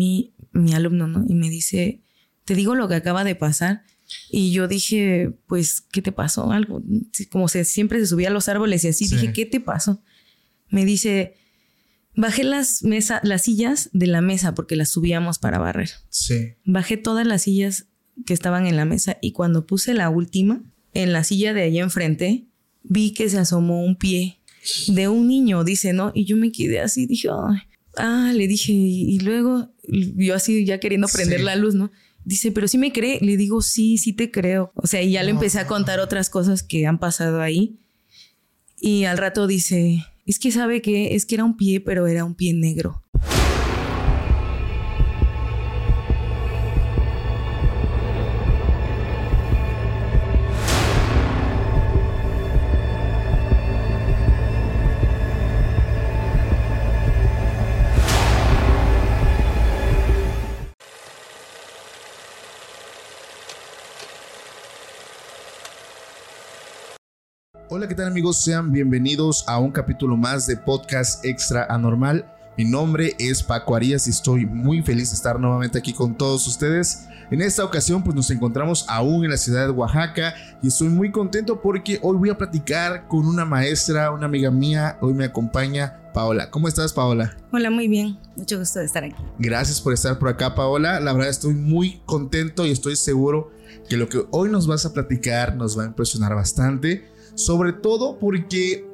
mi, mi alumno, ¿no? Y me dice, te digo lo que acaba de pasar. Y yo dije, pues, ¿qué te pasó? Algo, como se, siempre se subía a los árboles y así, dije, ¿qué te pasó? Me dice, bajé las, mesa, las sillas de la mesa porque las subíamos para barrer. Sí. Bajé todas las sillas que estaban en la mesa y cuando puse la última, en la silla de allá enfrente, vi que se asomó un pie de un niño, dice, ¿no? Y yo me quedé así, dije, Ay. Ah, le dije, y, luego yo así ya queriendo prender la luz, ¿no? Dice, pero sí me cree. Le digo, sí, sí te creo. O sea, y ya le empecé a contar otras cosas que han pasado ahí. Y al rato dice, es que sabe que es que era un pie, pero era un pie negro. Hola, ¿qué tal amigos? Sean bienvenidos a un capítulo más de Podcast Extra Anormal. Mi nombre es Paco Arias y estoy muy feliz de estar nuevamente aquí con todos ustedes. En esta ocasión pues nos encontramos aún en la ciudad de Oaxaca y estoy muy contento porque hoy voy a platicar con una maestra, una amiga mía. Hoy me acompaña Paola. ¿Cómo estás Paola? Hola, muy bien. Mucho gusto de estar aquí. Gracias por estar por acá Paola. La verdad estoy muy contento y estoy seguro que lo que hoy nos vas a platicar nos va a impresionar bastante sobre todo porque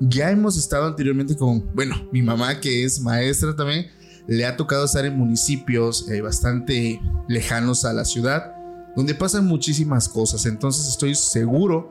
ya hemos estado anteriormente con, bueno, mi mamá que es maestra también, le ha tocado estar en municipios eh, bastante lejanos a la ciudad, donde pasan muchísimas cosas. Entonces estoy seguro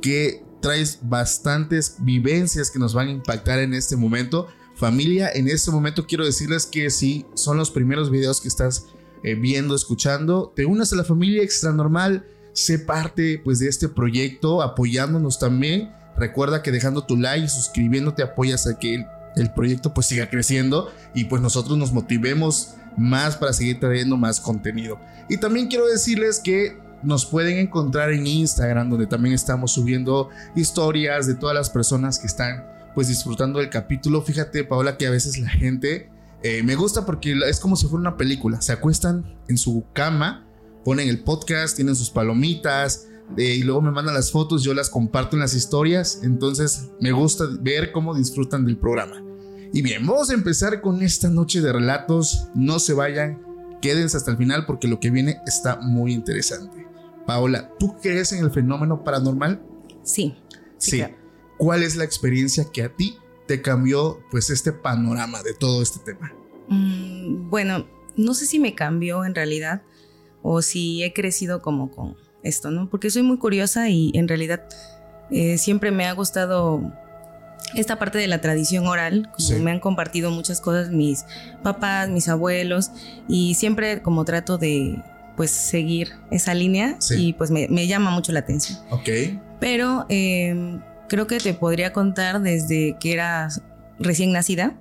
que traes bastantes vivencias que nos van a impactar en este momento. Familia, en este momento quiero decirles que si son los primeros videos que estás eh, viendo, escuchando, te unas a la familia extra normal sé parte pues de este proyecto apoyándonos también. Recuerda que dejando tu like y suscribiéndote apoyas a que el, proyecto pues siga creciendo y pues nosotros nos motivemos más para seguir trayendo más contenido. Y también quiero decirles que nos pueden encontrar en Instagram donde también estamos subiendo historias de todas las personas que están pues disfrutando del capítulo. Fíjate Paola que a veces la gente eh, me gusta porque es como si fuera una película. Se acuestan en su cama ponen el podcast, tienen sus palomitas y luego me mandan las fotos, yo las comparto en las historias, entonces me gusta ver cómo disfrutan del programa. Y bien, vamos a empezar con esta noche de relatos, no se vayan, quédense hasta el final porque lo que viene está muy interesante. Paola, ¿tú crees en el fenómeno paranormal? Sí. Sí. ¿Cuál es la experiencia que a ti te cambió pues este panorama de todo este tema? Mm, bueno, no sé si me cambió en realidad, o si he crecido como con esto, ¿no? Porque soy muy curiosa y en realidad eh, siempre me ha gustado esta parte de la tradición oral, como me han compartido muchas cosas mis papás, mis abuelos, y siempre como trato de pues seguir esa línea y pues me, llama mucho la atención. Ok. Pero em, creo que te podría contar desde que era recién nacida.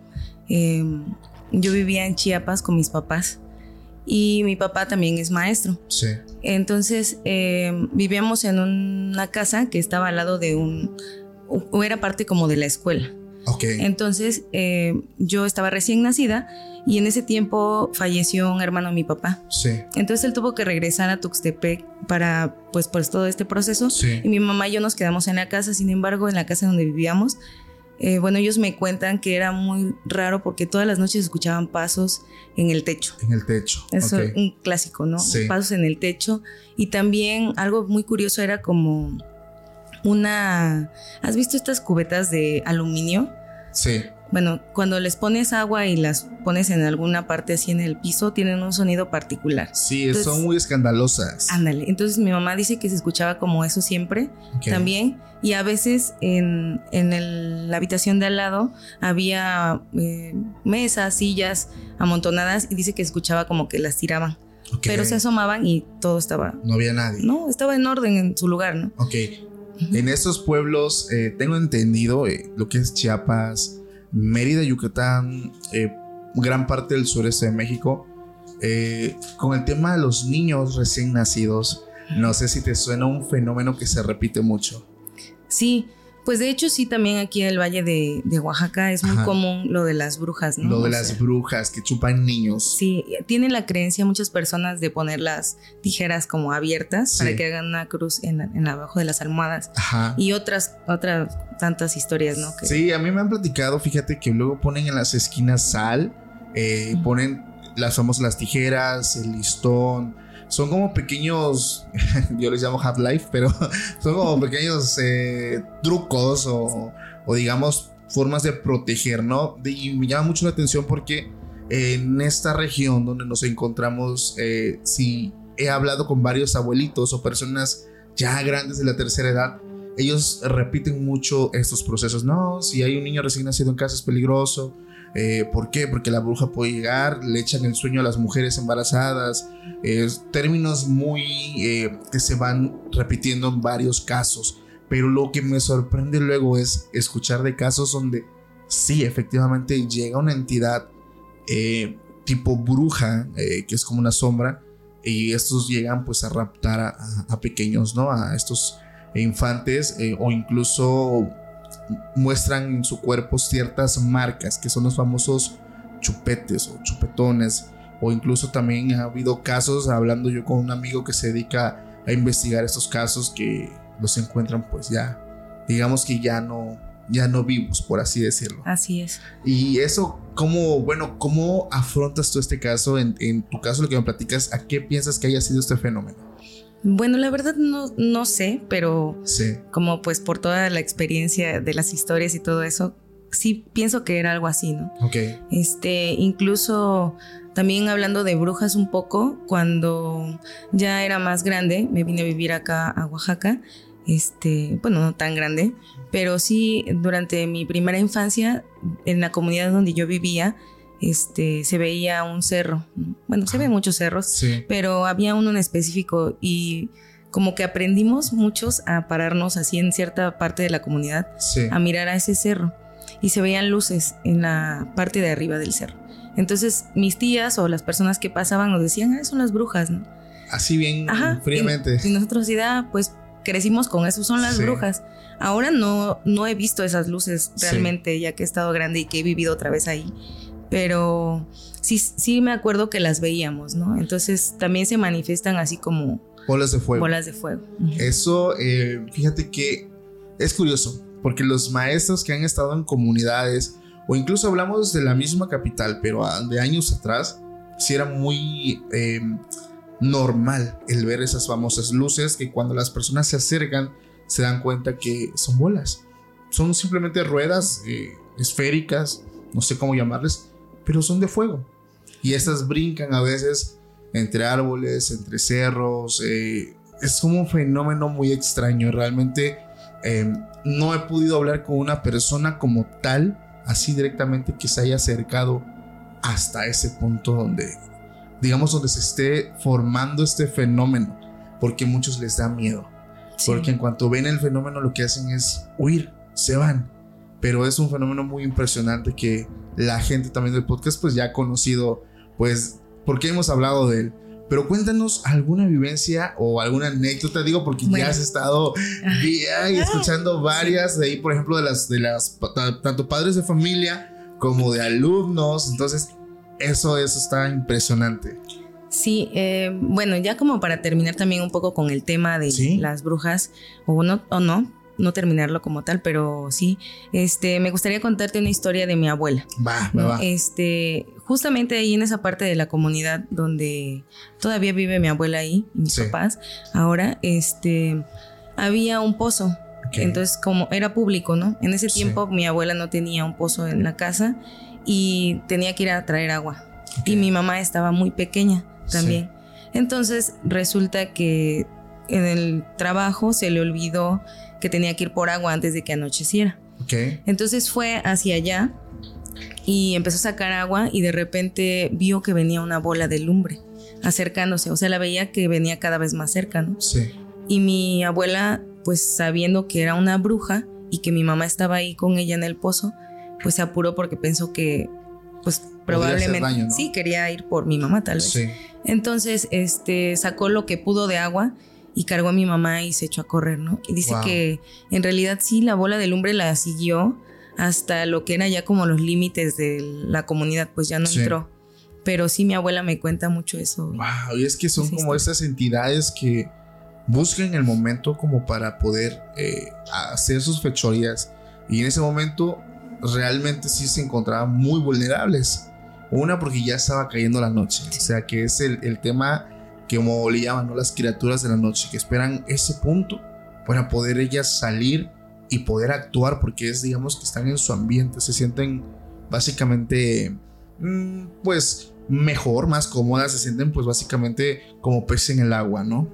Em, yo vivía en Chiapas con mis papás y mi papá también es maestro. Sí. Entonces eh, vivíamos en una casa que estaba al lado de un, o era parte como de la escuela. Ok. Entonces eh, yo estaba recién nacida y en ese tiempo falleció un hermano de mi papá. Sí. Entonces él tuvo que regresar a Tuxtepec para pues, pues todo este proceso. Sí. Y mi mamá y yo nos quedamos en la casa. Sin embargo, en la casa donde vivíamos eh, bueno, ellos me cuentan que era muy raro porque todas las noches escuchaban pasos en el techo. En el techo. Eso es un clásico, ¿no? Sí. Pasos en el techo. Y también algo muy curioso era como una... ¿Has visto estas cubetas de aluminio? Sí. Bueno, cuando les pones agua y las pones en alguna parte así en el piso, tienen un sonido particular. Sí, son muy escandalosas. Ándale. Entonces mi mamá dice que se escuchaba como eso siempre también. Y a veces en, en la habitación de al lado había eh, mesas, sillas amontonadas y dice que escuchaba como que las tiraban. Pero se asomaban y todo estaba... No había nadie. No, estaba en orden en su lugar, ¿no? Ok. En estos pueblos, eh, tengo entendido eh, lo que es Chiapas, Mérida, Yucatán, gran parte del sureste de México, con el tema de los niños recién nacidos, no sé si te suena un fenómeno que se repite mucho. Sí, Pues de hecho sí, también aquí en el Valle de, de Oaxaca es muy Ajá. común lo de las brujas, ¿no? Lo de O las sea, brujas que chupan niños. Sí, tienen la creencia muchas personas de poner las tijeras como abiertas Sí. para que hagan una cruz en, la- en abajo de las almohadas Ajá. y otras otras tantas historias, ¿no? Que, Sí, a mí me han platicado, fíjate que luego ponen en las esquinas sal, eh, ponen las famosas las tijeras, el listón. Son como pequeños, yo les llamo half-life, pero son como pequeños eh, trucos o, o digamos formas de proteger, ¿no? Y me llama mucho la atención porque en esta región donde nos encontramos, eh, si he hablado con varios abuelitos o personas ya grandes de la tercera edad, ellos repiten mucho estos procesos. No, si hay un niño recién nacido en casa es peligroso. Eh, ¿Por qué? Porque la bruja puede llegar, le echan el sueño a las mujeres embarazadas. términos muy eh, que se van repitiendo en varios casos. Pero lo que me sorprende luego es escuchar de casos donde sí, efectivamente llega una entidad eh, tipo bruja, que es como una sombra, y estos llegan pues a raptar a, pequeños, ¿no? A estos infantes o incluso muestran en su cuerpo ciertas marcas que son los famosos chupetes o chupetones. O incluso también ha habido casos hablando yo con un amigo que se dedica a investigar estos casos que los encuentran pues ya digamos que ya no ya no vivos por así decirlo. Así es. y eso cómo bueno cómo afrontas tú este caso en, en tu caso lo que me platicas a qué piensas que haya sido este fenómeno Bueno, la verdad no, no sé, pero sí como pues por toda la experiencia de las historias y todo eso, sí pienso que era algo así, ¿no? ok Este, incluso también hablando de brujas un poco, cuando ya era más grande, me vine a vivir acá a Oaxaca. Este, bueno, no tan grande, pero sí durante mi primera infancia, en la comunidad donde yo vivía, este, se veía un cerro. ¿no? Bueno, se ven muchos cerros, sí pero había uno en específico y como que aprendimos muchos a pararnos así en cierta parte de la comunidad sí a mirar a ese cerro y se veían luces en la parte de arriba del cerro. Entonces mis tías o las personas que pasaban nos decían, ah, son las brujas, ¿no? así bien Ajá. fríamente Y, y nosotros sí, ah, pues crecimos con eso, son las Sí. brujas. Ahora no, no he visto esas luces realmente, ya que he estado grande y que he vivido otra vez ahí. Pero sí, sí me acuerdo que las veíamos, ¿no? Entonces también se manifiestan así como bolas de fuego bolas de fuego. Eso, eh, fíjate que es curioso, porque los maestros que han estado en comunidades, o incluso hablamos de la misma capital, pero de años atrás, sí era muy eh, normal el ver esas famosas luces que cuando las personas se acercan se dan cuenta que son bolas. Son simplemente ruedas eh, esféricas, no sé cómo llamarles, pero son de fuego. Y estas brincan a veces entre árboles, entre cerros. eh, es como un fenómeno muy extraño. Realmente eh, no he podido hablar con una persona como tal, así directamente, que se haya acercado hasta ese punto donde, digamos, donde se esté formando este fenómeno. Porque a muchos les da miedo. Sí. Porque en cuanto ven el fenómeno lo que hacen es huir, se van. Pero es un fenómeno muy impresionante que la gente también del podcast pues ya ha conocido, pues porque hemos hablado de él. Pero cuéntanos alguna vivencia o alguna anécdota, digo, porque Bueno. ya has estado vía y escuchando varias de ahí, por ejemplo, de las, de las, tanto padres de familia como de alumnos. Entonces, eso, eso está impresionante. Sí, eh, bueno, ya como para terminar también un poco con el tema de Sí. las brujas, o no, o no, no terminarlo como tal, pero sí, este, me gustaría contarte una historia de mi abuela. Va, me ¿no? va. Este, justamente ahí en esa parte de la comunidad donde todavía vive mi abuela ahí, y mis Sí. papás, ahora, este, había un pozo. Entonces, como era público, ¿no? En ese Sí. tiempo mi abuela no tenía un pozo en la casa y tenía que ir a traer agua. Y mi mamá estaba muy pequeña también. Entonces resulta que en el trabajo se le olvidó que tenía que ir por agua antes de que anocheciera. Ok. Entonces fue hacia allá y empezó a sacar agua y de repente vio que venía una bola de lumbre acercándose. O sea, la veía que venía cada vez más cerca, ¿no? Sí. Y mi abuela, pues sabiendo que era una bruja y que mi mamá estaba ahí con ella en el pozo, pues se apuró porque pensó que, pues probablemente, daño, ¿no? sí, quería ir por mi mamá tal vez. Sí. Entonces, este, sacó lo que pudo de agua y cargó a mi mamá y se echó a correr, ¿no? Y dice Wow. que en realidad sí, la bola de lumbre la siguió hasta lo que era ya como los límites de la comunidad, pues ya no Sí. entró. Pero sí, mi abuela me cuenta mucho eso. Wow, y es que son como esas entidades que buscan el momento como para poder eh, hacer sus fechorías. Y en ese momento realmente sí se encontraban muy vulnerables. Una porque ya estaba cayendo la noche. O sea que es el, el tema que como le llaman. Las criaturas de la noche, que esperan ese punto para poder ellas salir y poder actuar porque es, digamos, que están en su ambiente, se sienten básicamente, mm, pues, mejor, más cómodas, se sienten pues básicamente como pez en el agua, ¿no?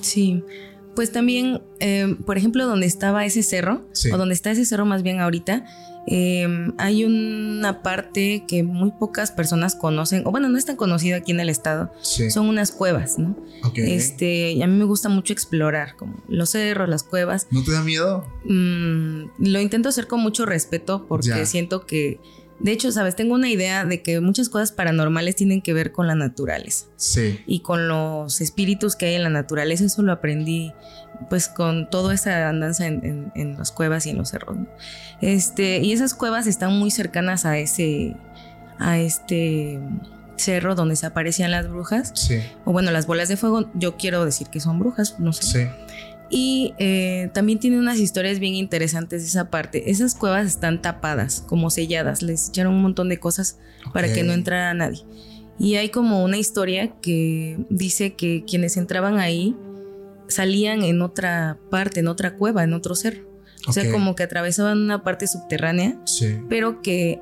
Sí. Pues también, eh, por ejemplo, donde estaba ese cerro, Sí. o donde está ese cerro más bien ahorita, eh, hay una parte que muy pocas personas conocen, o bueno, no es tan conocida aquí en el estado, Sí. son unas cuevas, ¿no? Este, y a mí me gusta mucho explorar, como los cerros, las cuevas. ¿No te da miedo? Mm, lo intento hacer con mucho respeto porque Ya. siento que, de hecho, sabes, tengo una idea de que muchas cosas paranormales tienen que ver con la naturaleza Sí. y con los espíritus que hay en la naturaleza. Eso lo aprendí pues con toda esa andanza en, en- en las cuevas y en los cerros. ¿no? Este, y esas cuevas están muy cercanas a ese, a este cerro donde se aparecían las brujas. Sí. O bueno, las bolas de fuego, yo quiero decir que son brujas, no sé. Sí. Y eh, también tiene unas historias bien interesantes de esa parte. Esas cuevas están tapadas, como selladas. Les echaron un montón de cosas para que no entrara nadie. Y hay como una historia que dice que quienes entraban ahí salían en otra parte, en otra cueva, en otro cerro. O sea, como que atravesaban una parte subterránea, Sí. pero que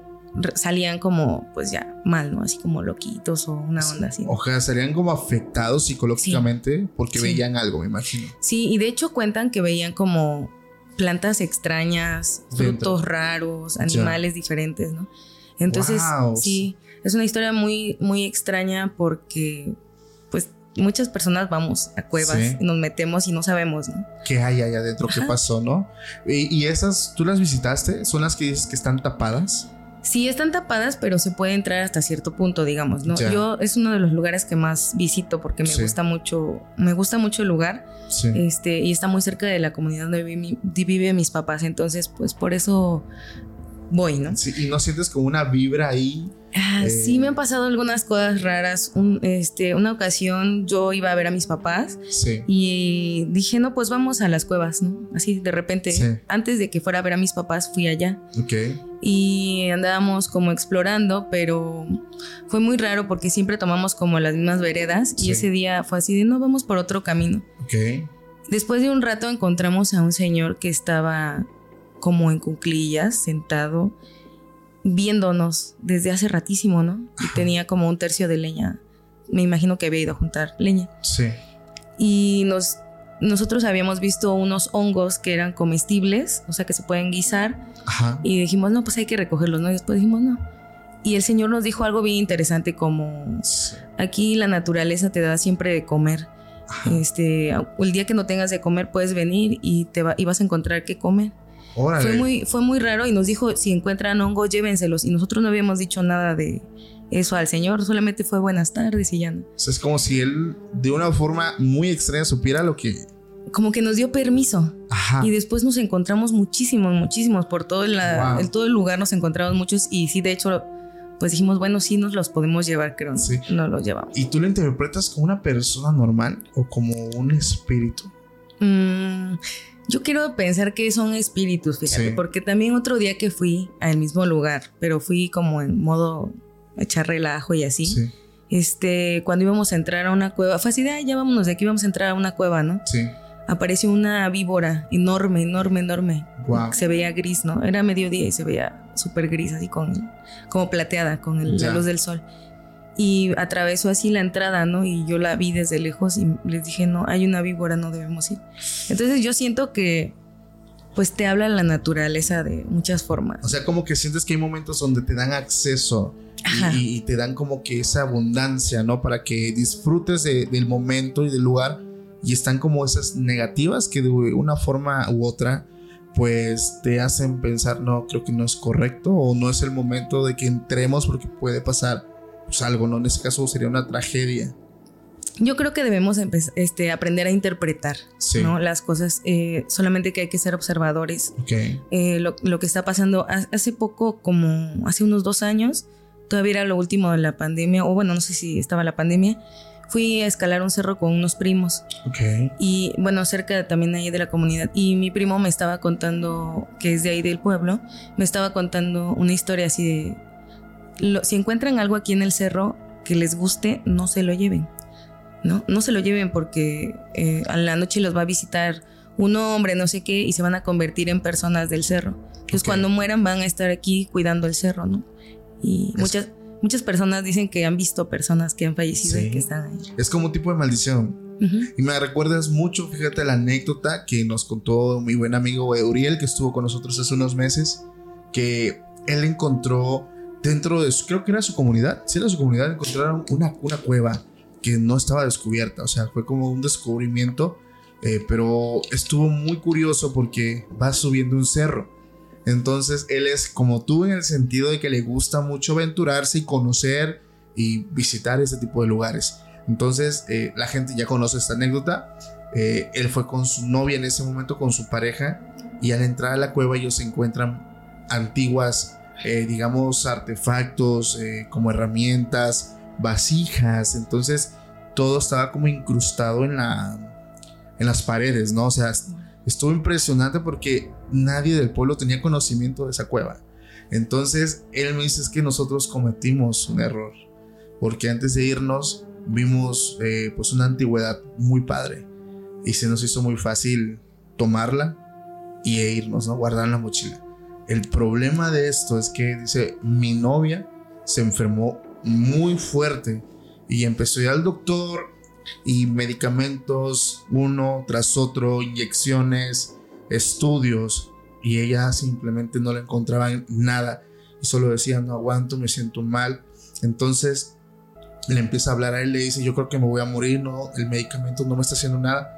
salían como, pues ya, mal, ¿no? Así como loquitos o una onda así. ¿no? O sea, serían como afectados psicológicamente porque Sí. veían algo, me imagino. Sí, y de hecho cuentan que veían como plantas extrañas, Dentro. frutos raros, animales diferentes, ¿no? Entonces, Wow. sí, es una historia muy, muy extraña porque, pues, muchas personas vamos a cuevas Sí. y nos metemos y no sabemos, ¿no? ¿Qué hay ahí adentro? ¿Qué pasó, no? Y, y esas, ¿tú las visitaste? ¿Son las que dices que están tapadas? Sí, están tapadas, pero se puede entrar hasta cierto punto, digamos, ¿no? Ya. Yo es uno de los lugares que más visito porque me Sí. gusta mucho, me gusta mucho el lugar. Sí. este, y está muy cerca de la comunidad donde vive, mi- vive mis papás, entonces pues por eso voy, ¿no? Sí, y no sientes como una vibra ahí. Ah, Eh. Sí me han pasado algunas cosas raras. Un- este, una ocasión yo iba a ver a mis papás Sí. y dije, no, pues vamos a las cuevas, ¿no? Así de repente, Sí. antes de que fuera a ver a mis papás, fui allá Ok. y andábamos como explorando, pero fue muy raro porque siempre tomamos como las mismas veredas Sí. y ese día fue así de, no, vamos por otro camino. Ok. Después de un rato encontramos a un señor que estaba como en cuclillas, sentado, viéndonos desde hace ratísimo, ¿no? Y tenía como un tercio de leña. Me imagino que había ido a juntar leña. Sí. Y nos, nosotros habíamos visto unos hongos que eran comestibles, o sea, que se pueden guisar. Ajá. Y dijimos, no, pues hay que recogerlos, ¿no? Y después dijimos, no. Y el señor nos dijo algo bien interesante como, Sí. aquí la naturaleza te da siempre de comer. Ajá. Este, el día que no tengas de comer puedes venir y te va- y vas a encontrar qué comer. Órale. Fue muy, fue muy raro y nos dijo, si encuentran hongos, llévenselos. Y nosotros no habíamos dicho nada de eso al señor, solamente fue buenas tardes y ya no. O sea, es como si él de una forma muy extraña supiera lo que. Como que nos dio permiso. Ajá. Y después nos encontramos muchísimos, muchísimos. Por todo, la- Wow. el, todo el lugar nos encontramos muchos. Y sí, de hecho, pues dijimos, bueno, sí nos los podemos llevar, creo. Sí. No los llevamos. ¿Y tú lo interpretas como una persona normal o como un espíritu? Mm, yo quiero pensar que son espíritus, fíjate, Sí. porque también otro día que fui al mismo lugar, pero fui como en modo echar relajo y así. Sí. Este, cuando íbamos a entrar a una cueva, fue así de, "Ay, ya vámonos de aquí, vamos a entrar a una cueva, ¿no? Sí. Apareció una víbora enorme, enorme, enorme. Wow. Se veía gris, ¿no? Era mediodía y se veía súper gris, así con, como plateada, con el- la luz del sol. Y atravesó así la entrada, ¿no? Y yo la vi desde lejos y les dije, no, hay una víbora, no debemos ir. Entonces yo siento que, pues te habla la naturaleza de muchas formas. O sea, como que sientes que hay momentos donde te dan acceso y- te dan como que esa abundancia, ¿no? Para que disfrutes de- del momento y del lugar. Y están como esas negativas que de una forma u otra, pues te hacen pensar, no, creo que no es correcto o no es el momento de que entremos porque puede pasar pues, algo, ¿no? En este caso sería una tragedia. yo creo que debemos este, aprender a interpretar ¿no? las cosas, eh, solamente que hay que ser observadores. Eh, lo, lo, que está pasando hace poco, como hace unos dos años, todavía era lo último de la pandemia, o bueno, no sé si estaba la pandemia, fui a escalar un cerro con unos primos. Y bueno, cerca también ahí de la comunidad. Y mi primo me estaba contando, que es de ahí del pueblo, me estaba contando una historia así de, si encuentran algo aquí en el cerro que les guste, no se lo lleven. ¿no? No se lo lleven porque eh, a la noche los va a visitar un hombre, no sé qué, y se van a convertir en personas del cerro. Entonces cuando mueran van a estar aquí cuidando el cerro, ¿no? Y muchas, muchas personas dicen que han visto personas que han fallecido y que están ahí. Es como un tipo de maldición. Y me recuerdas mucho, fíjate la anécdota que nos contó mi buen amigo Uriel, que estuvo con nosotros hace unos meses, que él encontró dentro de, su, creo que era su comunidad, sí era su comunidad, encontraron una, una cueva que no estaba descubierta, o sea, fue como un descubrimiento, eh, pero estuvo muy curioso porque va subiendo un cerro. Entonces él es como tú en el sentido de que le gusta mucho aventurarse y conocer y visitar ese tipo de lugares. Entonces eh, la gente ya conoce esta anécdota. Eh, él fue con su novia en ese momento, con su pareja, y al entrar a la cueva ellos se encuentran antiguas, digamos, artefactos como herramientas, vasijas, entonces todo estaba como incrustado en la en las paredes, ¿no? O sea, estuvo impresionante porque nadie del pueblo tenía conocimiento de esa cueva. Entonces, él me dice es que nosotros cometimos un error, porque antes de irnos vimos eh, pues una antigüedad muy padre y se nos hizo muy fácil tomarla y e irnos, ¿no? Guardar la mochila. El problema de esto es que dice, mi novia se enfermó muy fuerte y empezó a ir al doctor y medicamentos uno tras otro, inyecciones, estudios y ella simplemente no le encontraba nada y solo decía no aguanto, me siento mal. Entonces le empieza a hablar a él, le dice yo creo que me voy a morir, no, el medicamento no me está haciendo nada.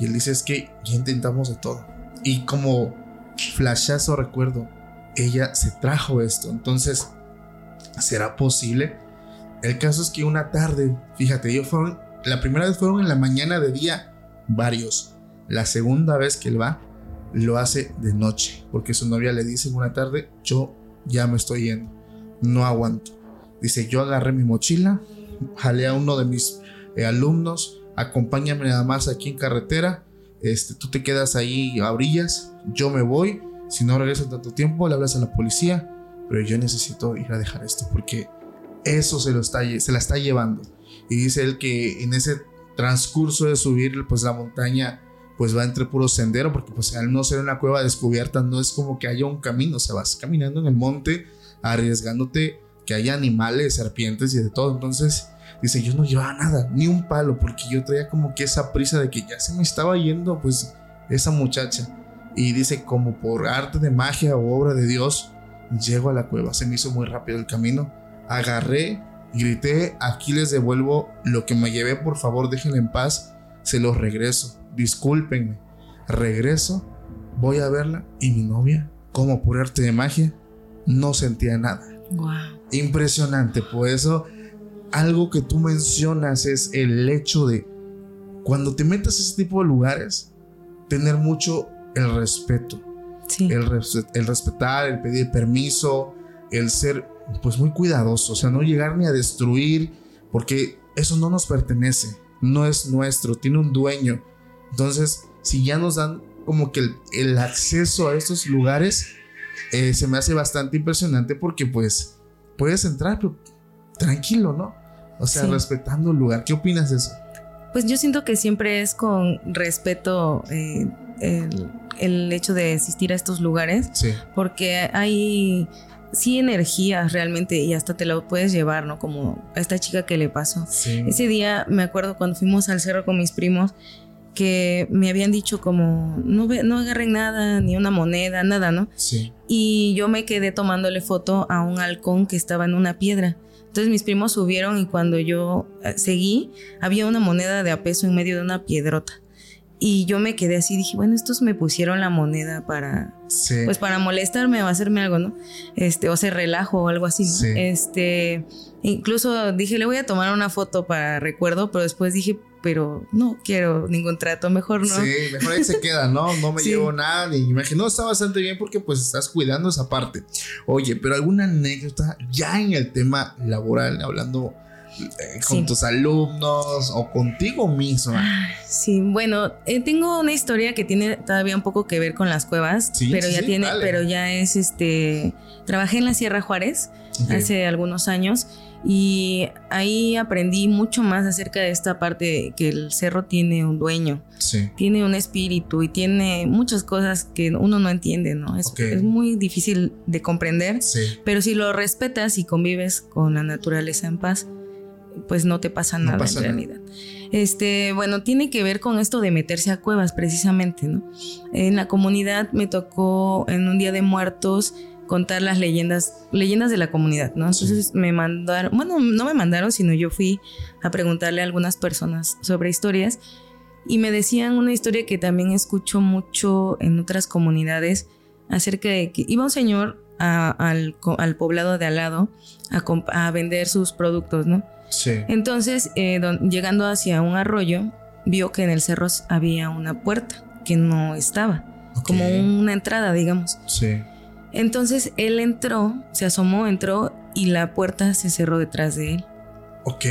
Y él dice es que ya intentamos de todo. Y como flashazo recuerdo, ella se trajo esto. Entonces, ¿será posible? El caso es que una tarde, fíjate, ellos fueron, la primera vez fueron en la mañana de día, varios. La segunda vez que él va, lo hace de noche, porque su novia le dice una tarde, yo ya me estoy yendo, no aguanto. Dice, yo agarré mi mochila, jalé a uno de mis eh, alumnos, acompáñame nada más aquí en carretera, este, tú te quedas ahí a orillas, yo me voy, si no regreso en tanto tiempo, le hablas a la policía, pero yo necesito ir a dejar esto porque eso se, lo está, se la está llevando. Y dice él que en ese transcurso de subir pues la montaña pues va entre puro sendero porque pues al no ser una cueva descubierta no es como que haya un camino, o sea, vas caminando en el monte arriesgándote que haya animales, serpientes y de todo. Entonces dice, yo no llevaba nada, ni un palo, porque yo traía como que esa prisa de que ya se me estaba yendo pues esa muchacha. Y dice, como por arte de magia o obra de Dios, llego a la cueva, se me hizo muy rápido el camino agarré, grité, aquí les devuelvo lo que me llevé, por favor déjenme en paz, se los regreso, discúlpenme. Regreso, voy a verla y mi novia, como por arte de magia, no sentía nada. Impresionante, por eso algo que tú mencionas es el hecho de cuando te metas a ese tipo de lugares, tener mucho el respeto. El, el respetar, el pedir permiso, el ser pues muy cuidadoso, o sea, no llegar ni a destruir, porque eso no nos pertenece, no es nuestro, tiene un dueño. Entonces, si ya nos dan como que el, acceso a estos lugares, eh, se me hace bastante impresionante porque pues puedes entrar, pero tranquilo, ¿no? O sea, respetando el lugar. ¿Qué opinas de eso? Pues yo siento que siempre es con respeto eh, el, el, hecho de asistir a estos lugares. Sí. Porque hay sí energías realmente y hasta te lo puedes llevar, ¿no? Como a esta chica que le pasó. Ese día me acuerdo cuando fuimos al cerro con mis primos que me habían dicho como no, no agarren nada, ni una moneda, nada, ¿no? Sí. Y yo me quedé tomándole foto a un halcón que estaba en una piedra. Entonces mis primos subieron y cuando yo eh, seguí había una moneda de a peso en medio de una piedrota. Y yo me quedé así, dije, bueno, estos me pusieron la moneda para, pues para molestarme o hacerme algo, ¿no? Este, o sea, relajo o algo así, ¿no? Este, incluso dije, le voy a tomar una foto para recuerdo, pero después dije, pero no quiero ningún trato, mejor no. Sí, mejor ahí se queda, ¿no? No me llevo nada, ni imagino, está bastante bien porque pues estás cuidando esa parte. Oye, pero alguna anécdota ya en el tema laboral, hablando eh, con tus alumnos o contigo mismo. Sí, bueno, eh, tengo una historia que tiene todavía un poco que ver con las cuevas, pero ya tiene, pero ya es este, trabajé en la Sierra Juárez hace algunos años y ahí aprendí mucho más acerca de esta parte que el cerro tiene un dueño, tiene un espíritu y tiene muchas cosas que uno no entiende, ¿no? Es, es muy difícil de comprender, pero si lo respetas y convives con la naturaleza en paz, pues no te pasa nada en realidad. Este, bueno, tiene que ver con esto de meterse a cuevas precisamente, ¿no? En la comunidad me tocó en un día de muertos contar las leyendas, leyendas de la comunidad, ¿no? Entonces me mandaron, bueno, no me mandaron, sino yo fui a preguntarle a algunas personas sobre historias y me decían una historia que también escucho mucho en otras comunidades acerca de que iba un señor al, poblado de al lado a, a vender sus productos, ¿no? Entonces, eh, llegando hacia un arroyo, vio que en el cerro había una puerta que no estaba, como una entrada, digamos. Sí. Entonces él entró, se asomó, entró y la puerta se cerró detrás de él. Ok.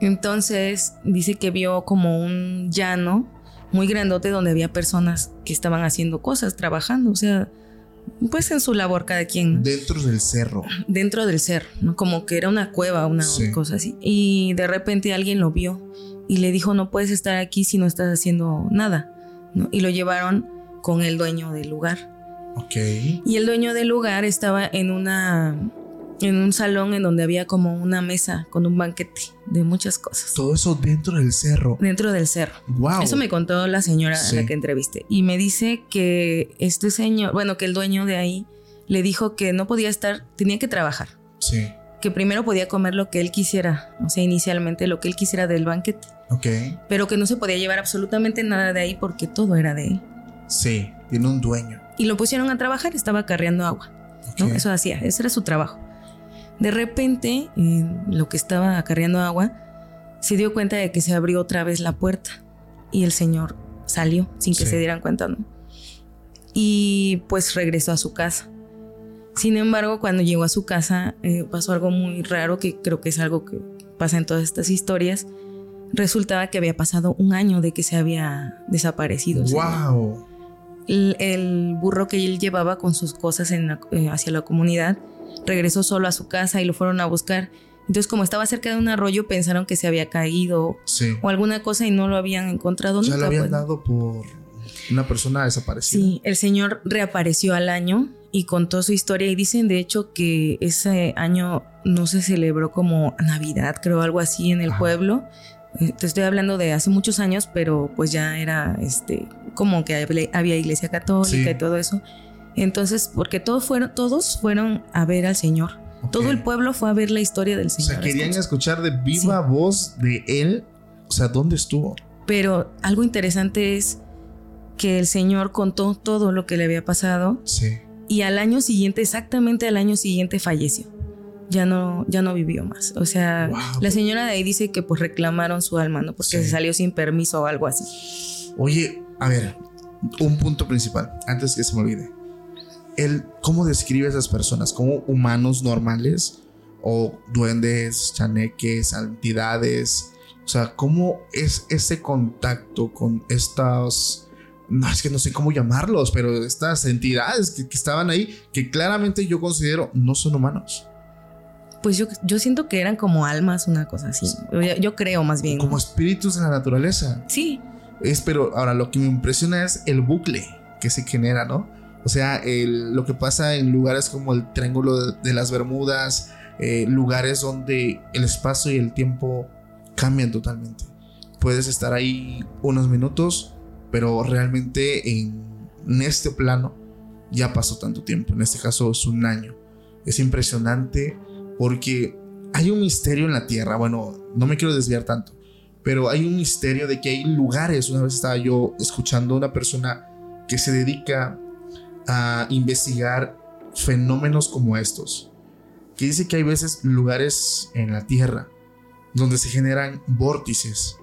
Entonces dice que vio como un llano muy grandote donde había personas que estaban haciendo cosas, trabajando, o sea, pues en su labor cada quien. Dentro del cerro. Dentro del cerro, ¿no? como que era una cueva, una cosa así. Y de repente alguien lo vio y le dijo, no puedes estar aquí si no estás haciendo nada. Y lo llevaron con el dueño del lugar. Ok. Y el dueño del lugar estaba en una en un salón en donde había como una mesa con un banquete de muchas cosas. Todo eso dentro del cerro. Dentro del cerro. Wow. Eso me contó la señora a la que entrevisté. Y me dice que este señor, bueno, que el dueño de ahí le dijo que no podía estar, tenía que trabajar. Sí. Que primero podía comer lo que él quisiera, o sea, inicialmente lo que él quisiera del banquete. Ok. Pero que no se podía llevar absolutamente nada de ahí porque todo era de él. Sí, tiene un dueño. Y lo pusieron a trabajar, estaba carreando agua. Eso hacía, ese era su trabajo. De repente, lo que estaba acarreando agua, se dio cuenta de que se abrió otra vez la puerta y el señor salió sin que se dieran cuenta, ¿no? Y pues regresó a su casa. Sin embargo, cuando llegó a su casa, eh, pasó algo muy raro, que creo que es algo que pasa en todas estas historias. Resultaba que había pasado un año de que se había desaparecido. ¡Wow! El, burro que él llevaba con sus cosas en eh, hacia la comunidad regresó solo a su casa y lo fueron a buscar. Entonces, como estaba cerca de un arroyo, pensaron que se había caído o alguna cosa y no lo habían encontrado ya lo habían pues. dado por una persona desaparecida. Sí, el señor reapareció al año y contó su historia y dicen de hecho que ese año no se celebró como Navidad, creo algo así en el pueblo. Eh, te estoy hablando de hace muchos años, pero pues ya era este como que había iglesia católica y todo eso. Entonces, porque todos fueron, todos fueron a ver al Señor. Todo el pueblo fue a ver la historia del Señor. O sea, querían escuchar de viva voz de Él. O sea, ¿dónde estuvo? Pero algo interesante es que el Señor contó todo lo que le había pasado. Sí. Y al año siguiente, exactamente al año siguiente, falleció. Ya no, ya no vivió más. O sea, la señora de ahí dice que pues reclamaron su alma, ¿no? Porque se salió sin permiso o algo así. Oye, a ver, un punto principal, antes que se me olvide él, ¿cómo describe a esas personas? ¿Como humanos normales? ¿O duendes, chaneques, entidades? O sea, ¿cómo es ese contacto con estas... No, es que no sé cómo llamarlos, pero estas entidades que, estaban ahí, que claramente yo considero no son humanos. Pues yo, yo siento que eran como almas, una cosa así. Yo, creo más bien. Como espíritus de la naturaleza. Sí. Es, pero ahora lo que me impresiona es el bucle que se genera, ¿no? O sea, lo que pasa en lugares como el Triángulo de, las Bermudas, eh, lugares donde el espacio y el tiempo cambian totalmente. Puedes estar ahí unos minutos, pero realmente en, en este plano ya pasó tanto tiempo. En este caso es un año. Es impresionante porque hay un misterio en la Tierra. Bueno, no me quiero desviar tanto, pero hay un misterio de que hay lugares. Una vez estaba yo escuchando a una persona que se dedica a investigar fenómenos como estos, que dice que hay veces lugares en la Tierra donde se generan vórtices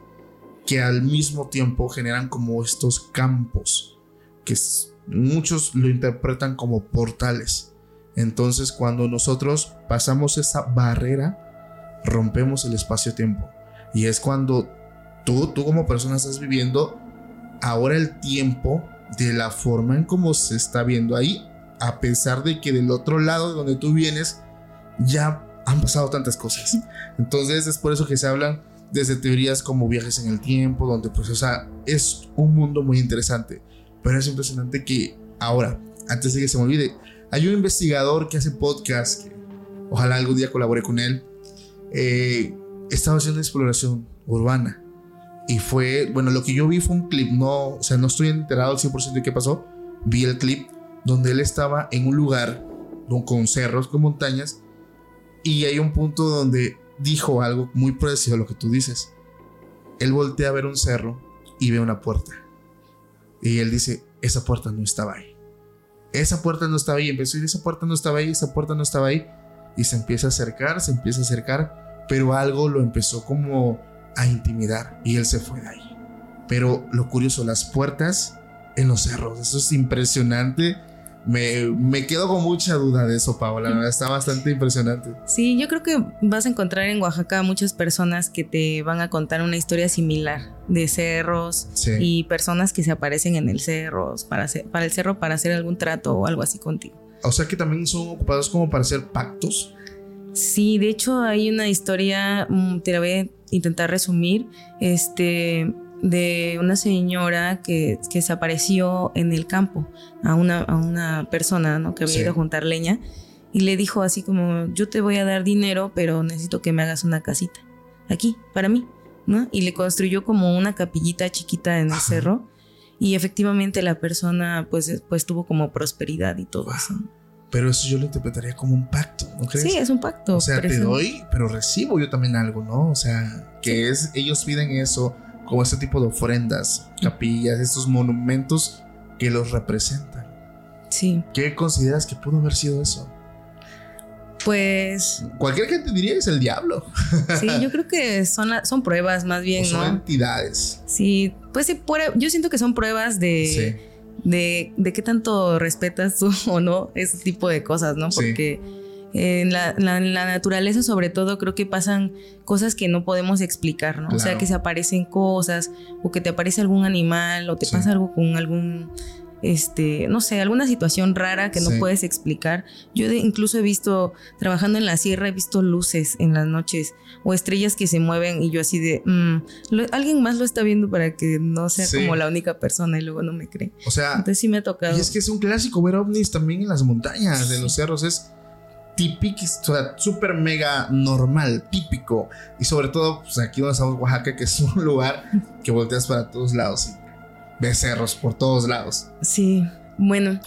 que al mismo tiempo generan como estos campos que muchos lo interpretan como portales. Entonces cuando nosotros pasamos esa barrera, rompemos el espacio-tiempo. Y es cuando tú, tú como persona estás viviendo ahora el tiempo de la forma en cómo se está viendo ahí, a pesar de que del otro lado de donde tú vienes ya han pasado tantas cosas. Entonces es por eso que se hablan desde teorías como viajes en el tiempo, donde pues, o sea, es un mundo muy interesante. Pero es impresionante que ahora, antes de que se me olvide, hay un investigador que hace podcast, que ojalá algún día colabore con él, eh, estaba haciendo exploración urbana. Y fue, bueno, lo que yo vi fue un clip, no, o sea, no estoy enterado al 100% de qué pasó. Vi el clip donde él estaba en un lugar con cerros, con montañas, y hay un punto donde dijo algo muy parecido a lo que tú dices. Él voltea a ver un cerro y ve una puerta. Y él dice, esa puerta no estaba ahí. Esa puerta no estaba ahí. Empezó a decir, esa puerta no estaba ahí, esa puerta no estaba ahí. Y se empieza a acercar, se empieza a acercar, pero algo lo empezó como a intimidar y él se fue de ahí. Pero lo curioso, las puertas en los cerros, eso es impresionante me, quedo con mucha duda de eso, Paola. Está bastante impresionante. Sí, yo creo que vas a encontrar en Oaxaca muchas personas que te van a contar una historia similar de cerros y personas que se aparecen en el cerro para, para el cerro para hacer algún trato o algo así contigo. O sea que también son ocupados como para hacer pactos. Sí, de hecho hay una historia, mm, te la voy a intentar resumir. Este, de una señora que, que, se apareció en el campo a una, a una persona ¿no? que había ido a juntar leña y le dijo así como, yo te voy a dar dinero, pero necesito que me hagas una casita aquí, para mí, ¿no? Y le construyó como una capillita chiquita en el cerro y efectivamente la persona pues, pues tuvo como prosperidad y todo eso. Pero eso yo lo interpretaría como un pacto, ¿no crees? Sí, es un pacto. O sea, te doy, pero recibo yo también algo, ¿no? O sea, que es, ellos piden eso como este tipo de ofrendas, capillas, estos monumentos que los representan. Sí. ¿Qué consideras que pudo haber sido eso? Pues. Cualquier gente diría que es el diablo. Sí, yo creo que son, son pruebas más bien, son entidades. Sí, pues sí, yo siento que son pruebas de. De, de qué tanto respetas tú o no ese tipo de cosas, ¿no? Porque en la, naturaleza sobre todo creo que pasan cosas que no podemos explicar, ¿no? O sea, que se aparecen cosas o que te aparece algún animal o te pasa algo con algún este, no sé, alguna situación rara que no puedes explicar. Yo incluso he visto, trabajando en la sierra, he visto luces en las noches o estrellas que se mueven y yo así de, mm, alguien más lo está viendo para que no sea como la única persona y luego no me cree. O sea, entonces sí me ha tocado. Y es que es un clásico ver ovnis también en las montañas, en los cerros, es típico, o sea, súper mega normal, típico. Y sobre todo, pues aquí donde estamos, Oaxaca, que es un lugar que volteas para todos lados y ves cerros por todos lados. Sí, bueno,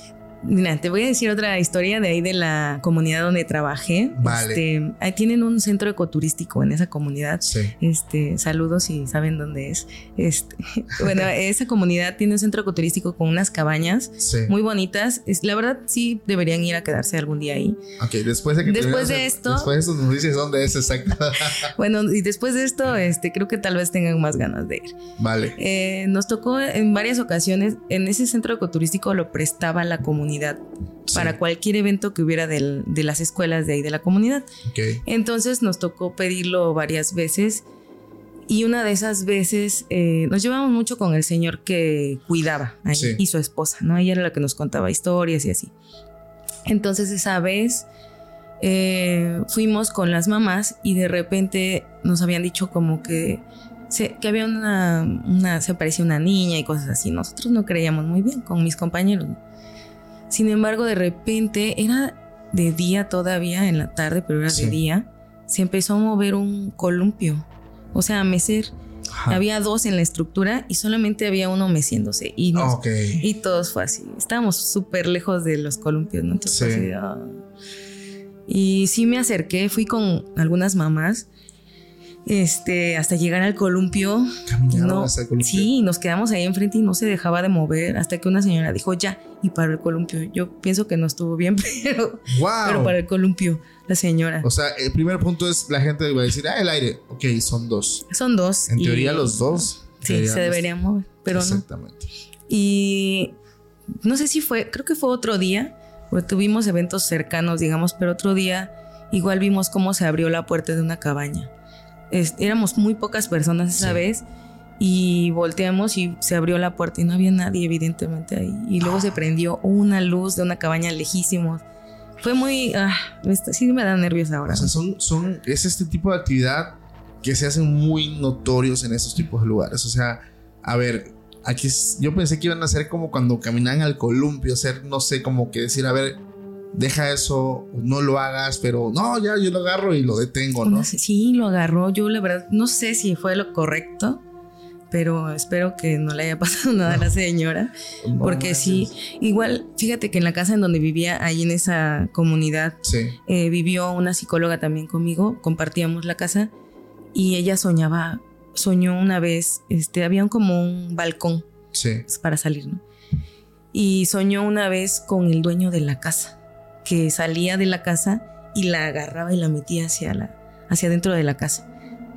Mira, te voy a decir otra historia de ahí de la comunidad donde trabajé. Vale. Este, ahí tienen un centro ecoturístico en esa comunidad. Sí. Este, saludos si saben dónde es. Este, bueno, esa comunidad tiene un centro ecoturístico con unas cabañas muy bonitas. la verdad, sí deberían ir a quedarse algún día ahí. Ok, después de que después de esto. Después de esto nos dices dónde es exacto. bueno, y después de esto, este, creo que tal vez tengan más ganas de ir. Vale. Eh, nos tocó en varias ocasiones, en ese centro ecoturístico lo prestaba la comunidad para cualquier evento que hubiera de las escuelas de ahí de la comunidad. Entonces nos tocó pedirlo varias veces y una de esas veces eh, nos llevamos mucho con el señor que cuidaba y su esposa, ¿no? Ella era la que nos contaba historias y así. Entonces esa vez eh, fuimos con las mamás y de repente nos habían dicho como que se, que había una, una, se parecía una niña y cosas así. Nosotros no creíamos muy bien con mis compañeros. Sin embargo, de repente era de día todavía, en la tarde, pero era de día, se empezó a mover un columpio, o sea, a mecer. Había dos en la estructura y solamente había uno meciéndose. Y, y todos fue así. Estábamos súper lejos de los columpios, ¿no? Ah". Y sí me acerqué, fui con algunas mamás este, hasta llegar al columpio. Caminaron No, hasta el columpio. Sí, nos quedamos ahí enfrente y no se dejaba de mover hasta que una señora dijo ya y para el columpio. Yo pienso que no estuvo bien, pero, ¡Wow! pero para el columpio, la señora. O sea, el primer punto es la gente va a decir, ah, el aire. Ok, son dos. Son dos. En y- teoría, los dos. Sí, se deberían mover, pero no. Exactamente. Y no sé si fue, creo que fue otro día, porque tuvimos eventos cercanos, digamos, pero otro día igual vimos cómo se abrió la puerta de una cabaña. Es- éramos muy pocas personas esa Sí. vez y volteamos y se abrió la puerta y no había nadie evidentemente ahí. Y luego se prendió una luz de una cabaña lejísimos. Fue muy... Ah, me está- sí me da nervios ahora. O sea, son, son, es este tipo de actividad que se hacen muy notorios en estos tipos de lugares. O sea, a ver, aquí yo pensé que iban a ser como cuando caminan al columpio, ser, no sé, como que decir, a ver, deja eso, no lo hagas, pero no, ya yo lo agarro y lo detengo, ¿no? Sí, lo agarró. Yo la verdad no sé si fue lo correcto, pero espero que no le haya pasado nada a la señora. No Porque sí, igual, fíjate que en la casa en donde vivía, ahí en esa comunidad, Sí, eh, vivió una psicóloga también conmigo, compartíamos la casa y ella soñaba, soñó una vez, este, había como un balcón sí. para salir, ¿no? Y soñó una vez con el dueño de la casa, que salía de la casa y la agarraba y la metía hacia, la, hacia dentro de la casa.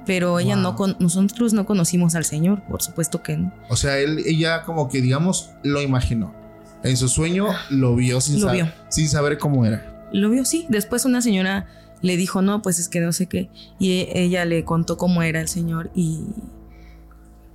Pero ella no con, nosotros no conocimos al señor, por supuesto que no. O sea, él, ella como que, digamos, lo imaginó. En su sueño lo vio sin, Lo sa- vio. sin saber cómo era. Lo vio, sí. Después una señora le dijo, no, pues es que no sé qué. Y e- ella le contó cómo era el señor y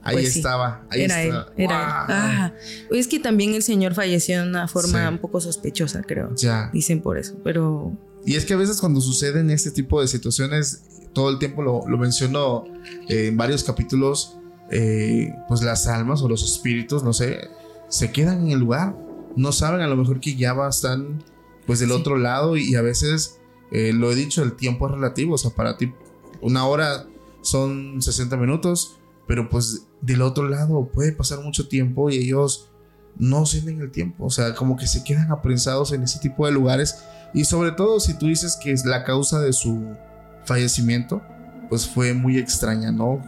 Ahí Pues sí, estaba, ahí era él. Era él. Ah, es que también el señor falleció de una forma Sí. un poco sospechosa, creo. Ya. Dicen por eso, pero Y es que a veces cuando suceden este tipo de situaciones, todo el tiempo lo, lo menciono eh, en varios capítulos, eh, pues las almas o los espíritus, no sé, se quedan en el lugar. No saben a lo mejor que ya están pues del Sí. otro lado y a veces, eh, lo he dicho, el tiempo es relativo. O sea, para ti una hora son 60 minutos, pero pues del otro lado puede pasar mucho tiempo y ellos no sienten el tiempo. O sea, como que se quedan aprensados en ese tipo de lugares. Y sobre todo si tú dices que es la causa de su fallecimiento, pues fue muy extraña, ¿no?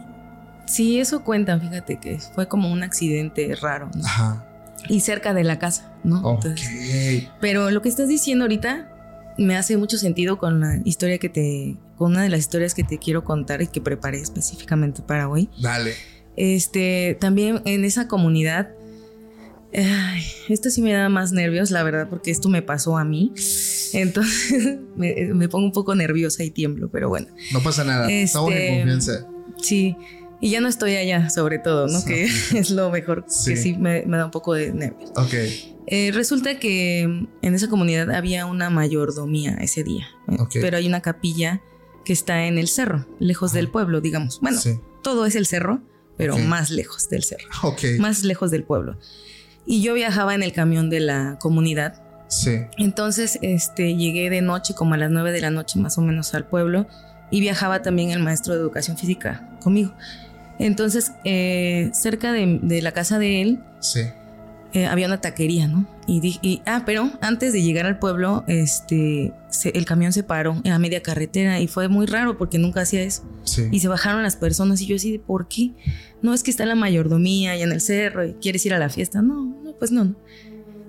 sí, eso cuentan, fíjate que fue como un accidente raro. ¿no? Ajá. Y cerca de la casa, ¿no? Ok. Entonces, pero lo que estás diciendo ahorita me hace mucho sentido con la historia que te, con una de las historias que te quiero contar y que preparé específicamente para hoy. Dale. Este, también en esa comunidad, ay, esto sí me da más nervios, la verdad, porque esto me pasó a mí. Entonces me, me pongo un poco nerviosa y tiemblo, pero bueno, No pasa nada. Estamos en Este, confianza. sí. Y ya no estoy allá, sobre todo, ¿no? Sí. Que es lo mejor, Sí. que sí me, me da un poco de nervios. Ok. Eh, resulta que en esa comunidad había una mayordomía ese día, ¿eh? Ok. pero hay una capilla que está en el cerro, lejos del pueblo, digamos. Bueno, Sí. todo es el cerro, pero más lejos del cerro, Ok. más lejos del pueblo. Y yo viajaba en el camión de la comunidad. Sí. Entonces, este, llegué de noche, como a las 9 de la noche más o menos al pueblo, y viajaba también el maestro de educación física conmigo. Entonces, eh, cerca de, de la casa de él, Sí. Eh, había una taquería, ¿no? Y, di- y- ah, pero antes de llegar al pueblo, este, se- el camión se paró a media carretera y fue muy raro porque nunca hacía eso. Sí. Y se bajaron las personas y yo así de, ¿por qué? No, es que está la mayordomía y en el cerro y quieres ir a la fiesta. No, no, pues no, no.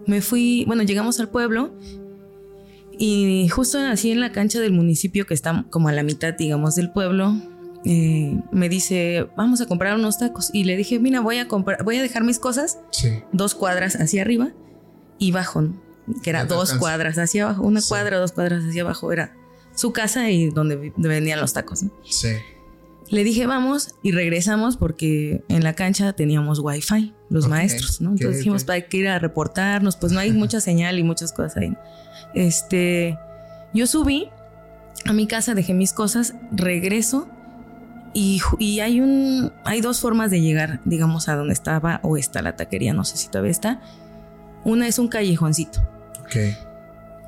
Me fui, bueno, llegamos al pueblo y justo así en la cancha del municipio que está como a la mitad, digamos, del pueblo, eh, me dice, vamos a comprar unos tacos. Y le dije, mira, voy a comprar, voy a dejar mis cosas Sí. dos cuadras hacia arriba y bajo, ¿no? que era dos alcanza. cuadras hacia abajo, una Sí. cuadra, dos cuadras hacia abajo, era su casa y donde vendían los tacos. ¿no? Sí. Le dije, vamos y regresamos porque en la cancha teníamos wifi, los maestros, ¿no? Entonces dijimos, para que ir a reportarnos, pues no hay mucha señal y muchas cosas ahí. Este, yo subí a mi casa, dejé mis cosas, regreso y, hay un, hay dos formas de llegar, digamos, a donde estaba o está la taquería, no sé si todavía está. Una es un callejoncito. Ok.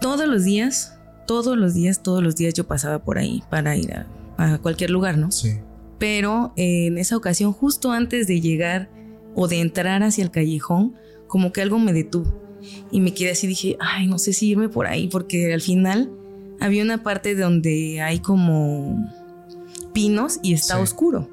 Todos los días, todos los días, todos los días yo pasaba por ahí para ir a, a cualquier lugar, ¿no? Sí. pero eh, en esa ocasión, justo antes de llegar o de entrar hacia el callejón, como que algo me detuvo y me quedé así, dije, ay, no sé si irme por ahí, porque al final había una parte donde hay como pinos y está Sí. oscuro.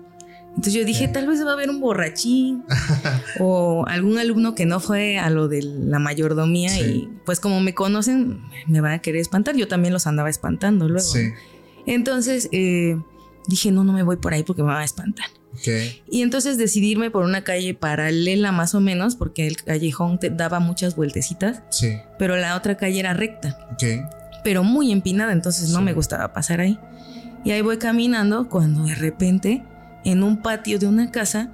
Entonces yo dije, tal vez va a haber un borrachín o algún alumno que no fue a lo de la mayordomía Sí. y pues como me conocen, me van a querer espantar. Yo también los andaba espantando luego. Sí. Entonces eh, dije, no, no me voy por ahí porque me van a espantar. Y entonces decidí irme por una calle paralela más o menos porque el callejón te daba muchas vueltecitas, pero la otra calle era recta pero muy empinada, entonces no me gustaba pasar ahí. Y ahí voy caminando cuando de repente en un patio de una casa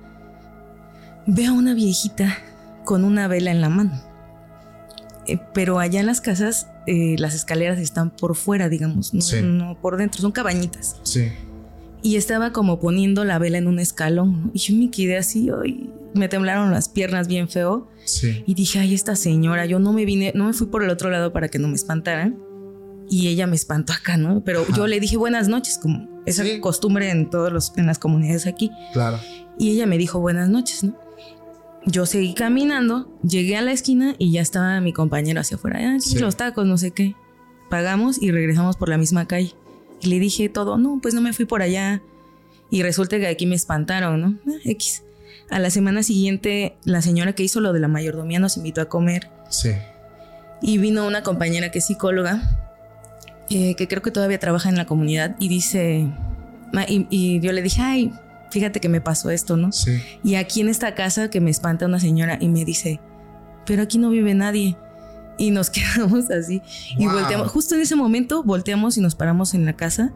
veo a una viejita con una vela en la mano. Eh, pero allá en las casas eh, las escaleras están por fuera, digamos, no, Sí. no por dentro, son cabañitas. Sí. Y estaba como poniendo la vela en un escalón. Y yo me quedé así, ay, me temblaron las piernas bien feo. Sí. Y dije, ay, esta señora, yo no me vine, no me fui por el otro lado para que no me espantaran. Y ella me espantó acá, ¿no? Pero Ajá. yo le dije buenas noches, como esa Sí. costumbre en todos los, en las comunidades aquí. Claro. Y ella me dijo buenas noches, ¿no? Yo seguí caminando, llegué a la esquina y ya estaba mi compañero hacia afuera. Ah, Sí. los tacos, no sé qué. Pagamos y regresamos por la misma calle. Y le dije todo, no, pues no me fui por allá. Y resulta que aquí me espantaron, ¿no? Ah, X. A la semana siguiente, la señora que hizo lo de la mayordomía nos invitó a comer Sí. y vino una compañera que es psicóloga, eh, que creo que todavía trabaja en la comunidad, y dice, y, y yo le dije, ay, fíjate que me pasó esto, ¿no? Sí. Y aquí en esta casa que me espanta una señora y me dice, pero aquí no vive nadie. Y nos quedamos así. Y Wow. volteamos, justo en ese momento volteamos y nos paramos en la casa.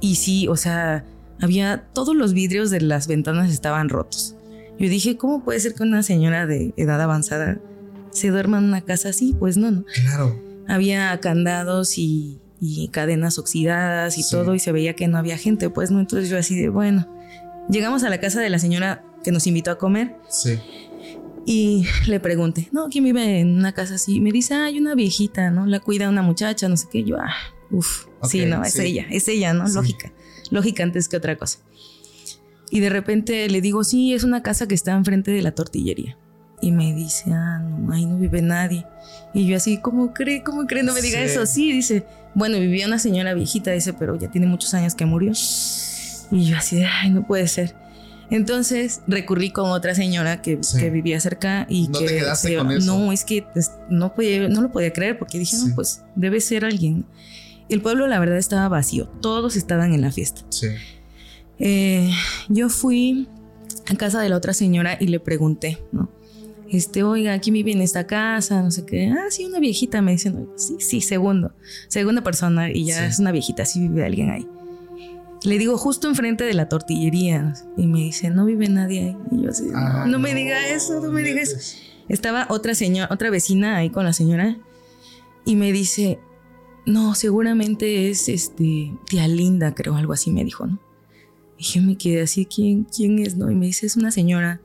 Y sí, o sea, había todos los vidrios de las ventanas estaban rotos. Yo dije, ¿cómo puede ser que una señora de edad avanzada se duerma en una casa así? Pues no, no. Claro. Había candados y, y cadenas oxidadas y Sí. todo y se veía que no había gente, pues no. Entonces yo así de, bueno, llegamos a la casa de la señora que nos invitó a comer Sí. y le pregunté, no, ¿quién vive en una casa así? Me dice, ah, hay una viejita, ¿no? La cuida una muchacha, no sé qué. Yo, ah, uff, sí, no, es sí. ella, es ella, ¿no? Sí. Lógica, lógica antes que otra cosa. Y de repente le digo, sí, es una casa que está enfrente de la tortillería. Y me dice, ah, no, ahí no vive nadie. Y yo así, ¿cómo cree? ¿Cómo cree? No me diga Sí. eso. Sí, dice, bueno, vivía una señora viejita, dice, pero ya tiene muchos años que murió. Y yo así, ay, no puede ser. Entonces recurrí con otra señora que, Sí. que vivía cerca y ¿No que te quedaste se- con eso? no es que pues, no podía, no lo podía creer porque dije Sí. no pues debe ser alguien el pueblo la verdad estaba vacío todos estaban en la fiesta Sí. Eh, yo fui a casa de la otra señora y le pregunté no este oiga aquí vive en esta casa no sé qué ah sí una viejita me dicen "Oiga, sí sí segundo segunda persona y ya Sí. es una viejita sí vive alguien ahí le digo justo enfrente de la tortillería y me dice, no vive nadie ahí. Y yo así, no, Ah, no me diga eso, no me diga eso. Estaba otra señora, otra vecina ahí con la señora y me dice, no, seguramente es este tía Linda, creo, algo así me dijo, ¿no? Y yo me quedé así, ¿quién, quién es? No? Y me dice, es una señora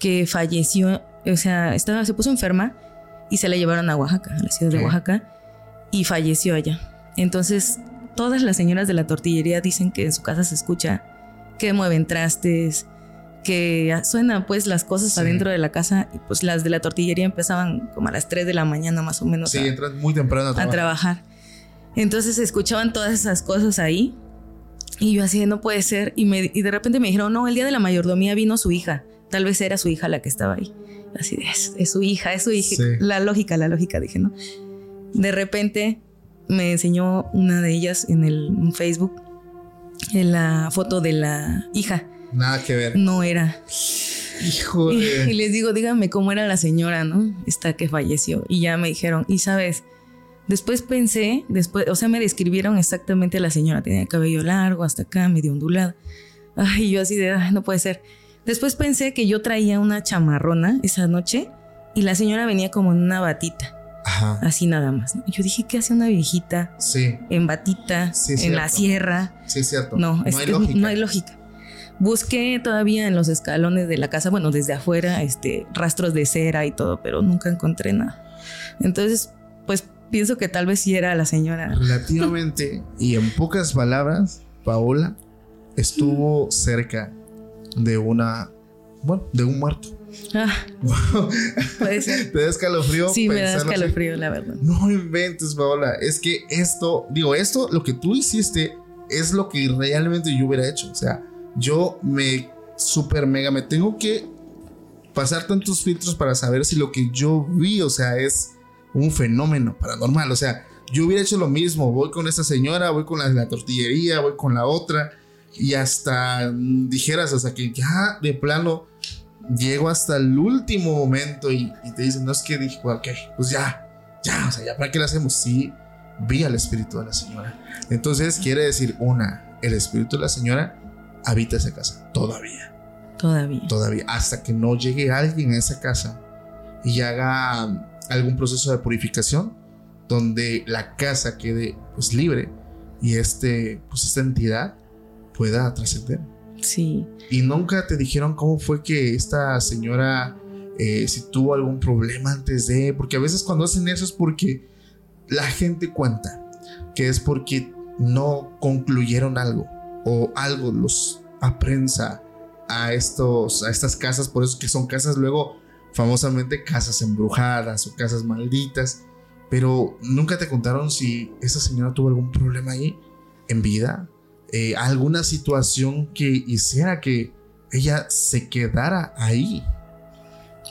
que falleció, o sea, estaba, se puso enferma y se la llevaron a Oaxaca, a la ciudad de. Oaxaca, y falleció allá. Entonces, todas las señoras de la tortillería dicen que en su casa se escucha que mueven trastes, que suenan pues las cosas Sí. adentro de la casa y pues las de la tortillería empezaban como a las 3 de la mañana más o menos Sí, a, entras muy temprano a a trabajar. trabajar. Entonces se escuchaban todas esas cosas ahí y yo así no puede ser y, me, y de repente me dijeron, no, el día de la mayordomía vino su hija, tal vez era su hija la que estaba ahí. Así de, es, es su hija, es su hija. Sí. La lógica, la lógica, dije, ¿no? De repente me enseñó una de ellas en el en Facebook en la foto de la hija. Nada que ver. No era. Y, y Híjole. les digo, díganme cómo era la señora, ¿no? Esta que falleció. Y ya me dijeron, y sabes, después pensé, después, o sea, me describieron exactamente a la señora. Tenía cabello largo, hasta acá, medio ondulado. Ay, yo así de, ay, no puede ser. Después pensé que yo traía una chamarrona esa noche y la señora venía como en una batita, Ajá. así nada más. ¿no? Yo dije, ¿qué hace una viejita Sí, en batita, Sí, en la sierra? sí, cierto. No, es hay que lógica. no hay lógica. Busqué todavía en los escalones de la casa, bueno, desde afuera, este, rastros de cera y todo, pero nunca encontré nada. Entonces, pues pienso que tal vez sí era la señora. Relativamente, y en pocas palabras, Paola estuvo cerca de una. Bueno, de un muerto. Ah, puede ser. ¿Te da escalofrío? Sí, me da así? escalofrío, la verdad. No inventes, Paola. Es que esto, digo, esto, lo que tú hiciste es lo que realmente yo hubiera hecho. O sea, yo me super mega me tengo que pasar tantos filtros para saber si lo que yo vi, o sea, es un fenómeno paranormal. O sea, yo hubiera hecho lo mismo. Voy con esta señora, voy con la de la tortillería, voy con la otra. Y hasta dijeras, hasta que ya de plano llego hasta el último momento y, te dicen, no es que dije, ok, pues ya, ya, o sea, ya para qué lo hacemos. Sí, vi al espíritu de la señora. Entonces quiere decir, una, el espíritu de la señora habita esa casa todavía. Todavía. Todavía. Hasta que no llegue alguien a esa casa y haga algún proceso de purificación donde la casa quede pues libre y este, pues esta entidad pueda trascender. Sí. Y nunca te dijeron cómo fue que esta señora, eh, si tuvo algún problema antes de, porque a veces cuando hacen eso es porque la gente cuenta que es porque no concluyeron algo o algo los aprensa a estos a estas casas, por eso que son casas luego famosamente casas embrujadas o casas malditas, pero nunca te contaron si esa señora tuvo algún problema ahí en vida, eh, alguna situación que hiciera que ella se quedara ahí.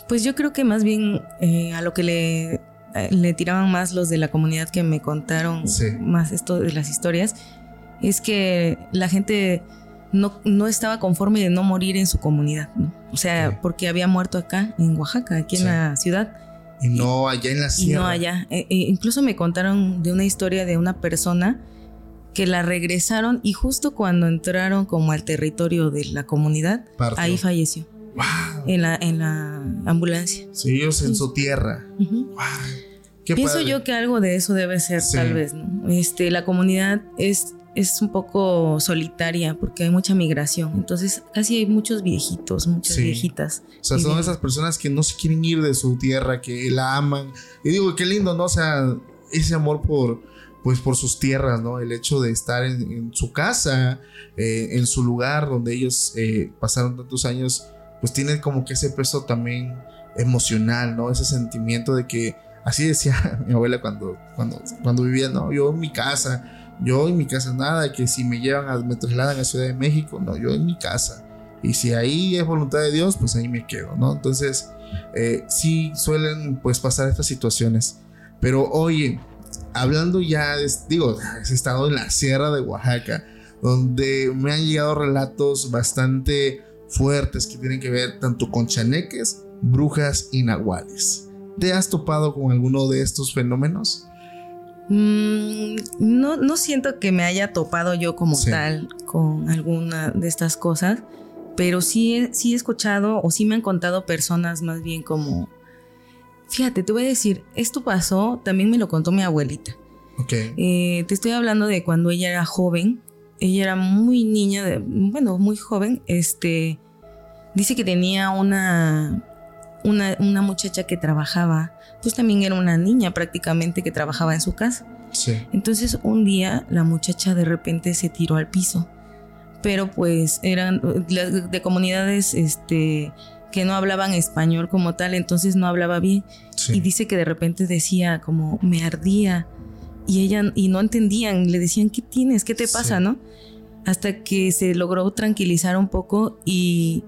Pues yo creo que más bien eh, a lo que le, eh, le tiraban más los de la comunidad que me contaron más esto de las historias, es que la gente no, no estaba conforme de no morir en su comunidad, O sea, porque había muerto acá, en Oaxaca, aquí en la ciudad. Y no allá en la sierra. Y no allá. E, e incluso me contaron de una historia de una persona que la regresaron y justo cuando entraron como al territorio de la comunidad, ahí falleció. Wow. En la, en la ambulancia. Sí, ellos en su tierra. Pienso yo que algo de eso debe ser, tal vez, ¿no? Este, la comunidad es es un poco solitaria porque hay mucha migración. Entonces, casi hay muchos viejitos, muchas viejitas. O sea, son esas personas que no se quieren ir de su tierra, que la aman. Y digo, qué lindo, ¿no? O sea, ese amor por, pues, por sus tierras, ¿no? El hecho de estar en, su casa, eh, en su lugar donde ellos eh, pasaron tantos años, pues tienen como que ese peso también emocional, ¿no? Ese sentimiento de que, así decía mi abuela cuando, cuando, cuando vivía, ¿no? Yo en mi casa yo en mi casa nada, que si me llevan, a, me trasladan a Ciudad de México, no, yo en mi casa. Y si ahí es voluntad de Dios, pues ahí me quedo, ¿no? Entonces, eh, sí suelen pues pasar estas situaciones. Pero oye, hablando ya, digo, he estado en la Sierra de Oaxaca, donde me han llegado relatos bastante fuertes que tienen que ver tanto con chaneques, brujas y nahuales. ¿Te has topado con alguno de estos fenómenos? Mm, no, no siento que me haya topado yo como tal con alguna de estas cosas, pero sí, sí he escuchado o sí me han contado personas más bien como, fíjate, te voy a decir, esto pasó, también me lo contó mi abuelita. Eh, te estoy hablando de cuando ella era joven, ella era muy niña, de, bueno, muy joven, este, dice que tenía una, una, una muchacha que trabajaba pues también era una niña prácticamente que trabajaba en su casa. Sí. Entonces un día la muchacha de repente se tiró al piso, pero pues eran de comunidades este, que no hablaban español como tal, entonces no hablaba bien. Y dice que de repente decía como me ardía y ella y no entendían, le decían ¿qué tienes? ¿Qué te pasa? ¿No? Hasta que se logró tranquilizar un poco y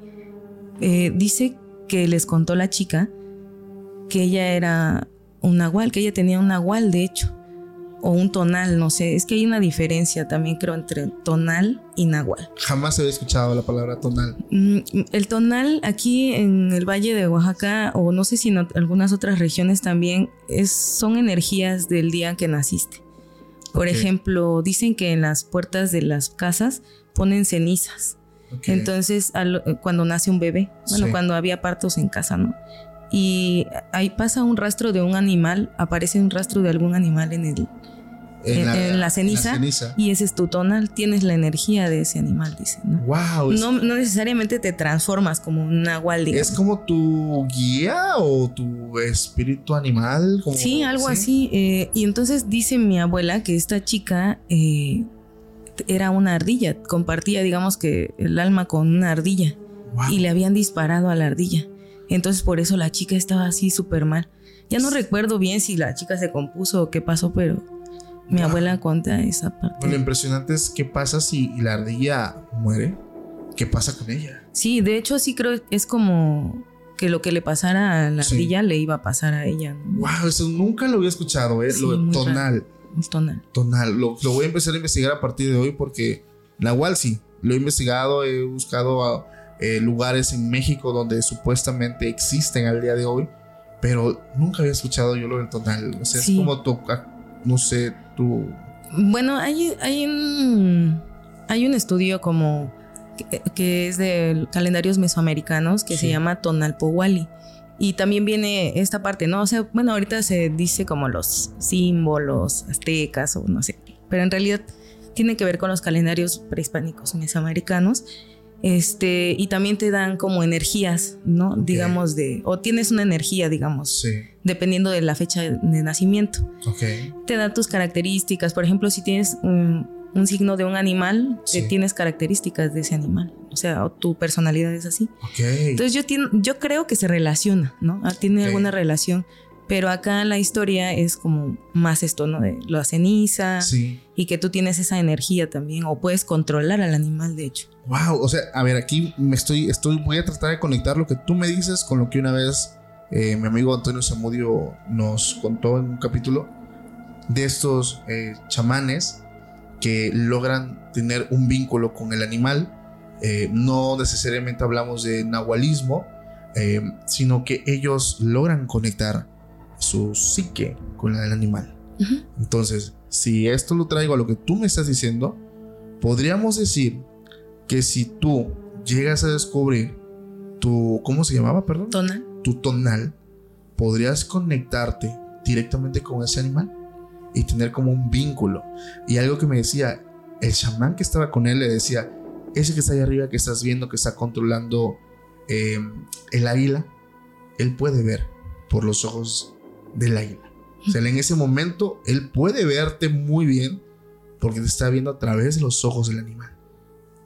eh, dice que les contó la chica que ella era un nahual, que ella tenía un nahual de hecho, o un tonal, no sé, es que hay una diferencia también creo entre tonal y nahual. Jamás había escuchado la palabra tonal. Mm, el tonal aquí en el Valle de Oaxaca, o no sé si en algunas otras regiones también, es, son energías del día que naciste. Por ejemplo, dicen que en las puertas de las casas ponen cenizas. Entonces, cuando nace un bebé, bueno, cuando había partos en casa, ¿no? y ahí pasa un rastro de un animal, aparece un rastro de algún animal en el en, la, ceniza, y ese es tu tonal, tienes la energía de ese animal, dice. ¿no? Wow. No, necesariamente te transformas como un nahual, ¿Es como tu guía o tu espíritu animal? sí, algo así. Eh, y entonces dice mi abuela que esta chica eh, era una ardilla, compartía, digamos que el alma con una ardilla. Y le habían disparado a la ardilla. Entonces por eso la chica estaba así súper mal. Ya no recuerdo bien si la chica se compuso o qué pasó, pero Mi abuela cuenta esa parte. Lo impresionante es qué pasa si la ardilla muere. ¿Qué pasa con ella? Sí, de hecho sí creo que es como que lo que le pasara a la ardilla le iba a pasar a ella. Wow, eso nunca lo había escuchado, ¿eh? lo de tonal. Tonal. Tonal. Lo, voy a empezar a investigar a partir de hoy porque Nahual sí, lo he investigado, he buscado eh, lugares en México donde supuestamente existen al día de hoy, pero nunca había escuchado yo lo del tonal. O sea, es como toca, no sé, tú. Bueno, hay, hay un. Hay un estudio como que, es de calendarios mesoamericanos que se llama Tonalpowali. Y también viene esta parte, ¿no? O sea, bueno, ahorita se dice como los símbolos aztecas o no sé, pero en realidad tiene que ver con los calendarios prehispánicos mesoamericanos. Este, y también te dan como energías, ¿no? Digamos de, o tienes una energía, digamos, dependiendo de la fecha de nacimiento. Okay. Te dan tus características, por ejemplo, si tienes un, un signo de un animal, tienes características de ese animal. O sea, tu personalidad es así. Entonces yo, yo creo que se relaciona, ¿no? Ah, tiene alguna relación. Pero acá la historia es como más esto, ¿no? De la ceniza. Y que tú tienes esa energía también. O puedes controlar al animal, de hecho. Wow. O sea, a ver, aquí me estoy, estoy, voy a tratar de conectar lo que tú me dices con lo que una vez eh, mi amigo Antonio Zamudio nos contó en un capítulo de estos eh, chamanes que logran tener un vínculo con el animal. Eh, no necesariamente hablamos de nahualismo, sino que ellos logran conectar su psique con el animal. Entonces, si esto lo traigo a lo que tú me estás diciendo, podríamos decir que si tú llegas a descubrir tu, ¿cómo se llamaba, perdón? Tonal. Tu tonal, podrías conectarte directamente con ese animal y tener como un vínculo. Y algo que me decía, el chamán que estaba con él le decía, ese que está ahí arriba que estás viendo que está controlando eh, el águila, él puede ver por los ojos del águila. O sea, en ese momento él puede verte muy bien porque te está viendo a través de los ojos del animal,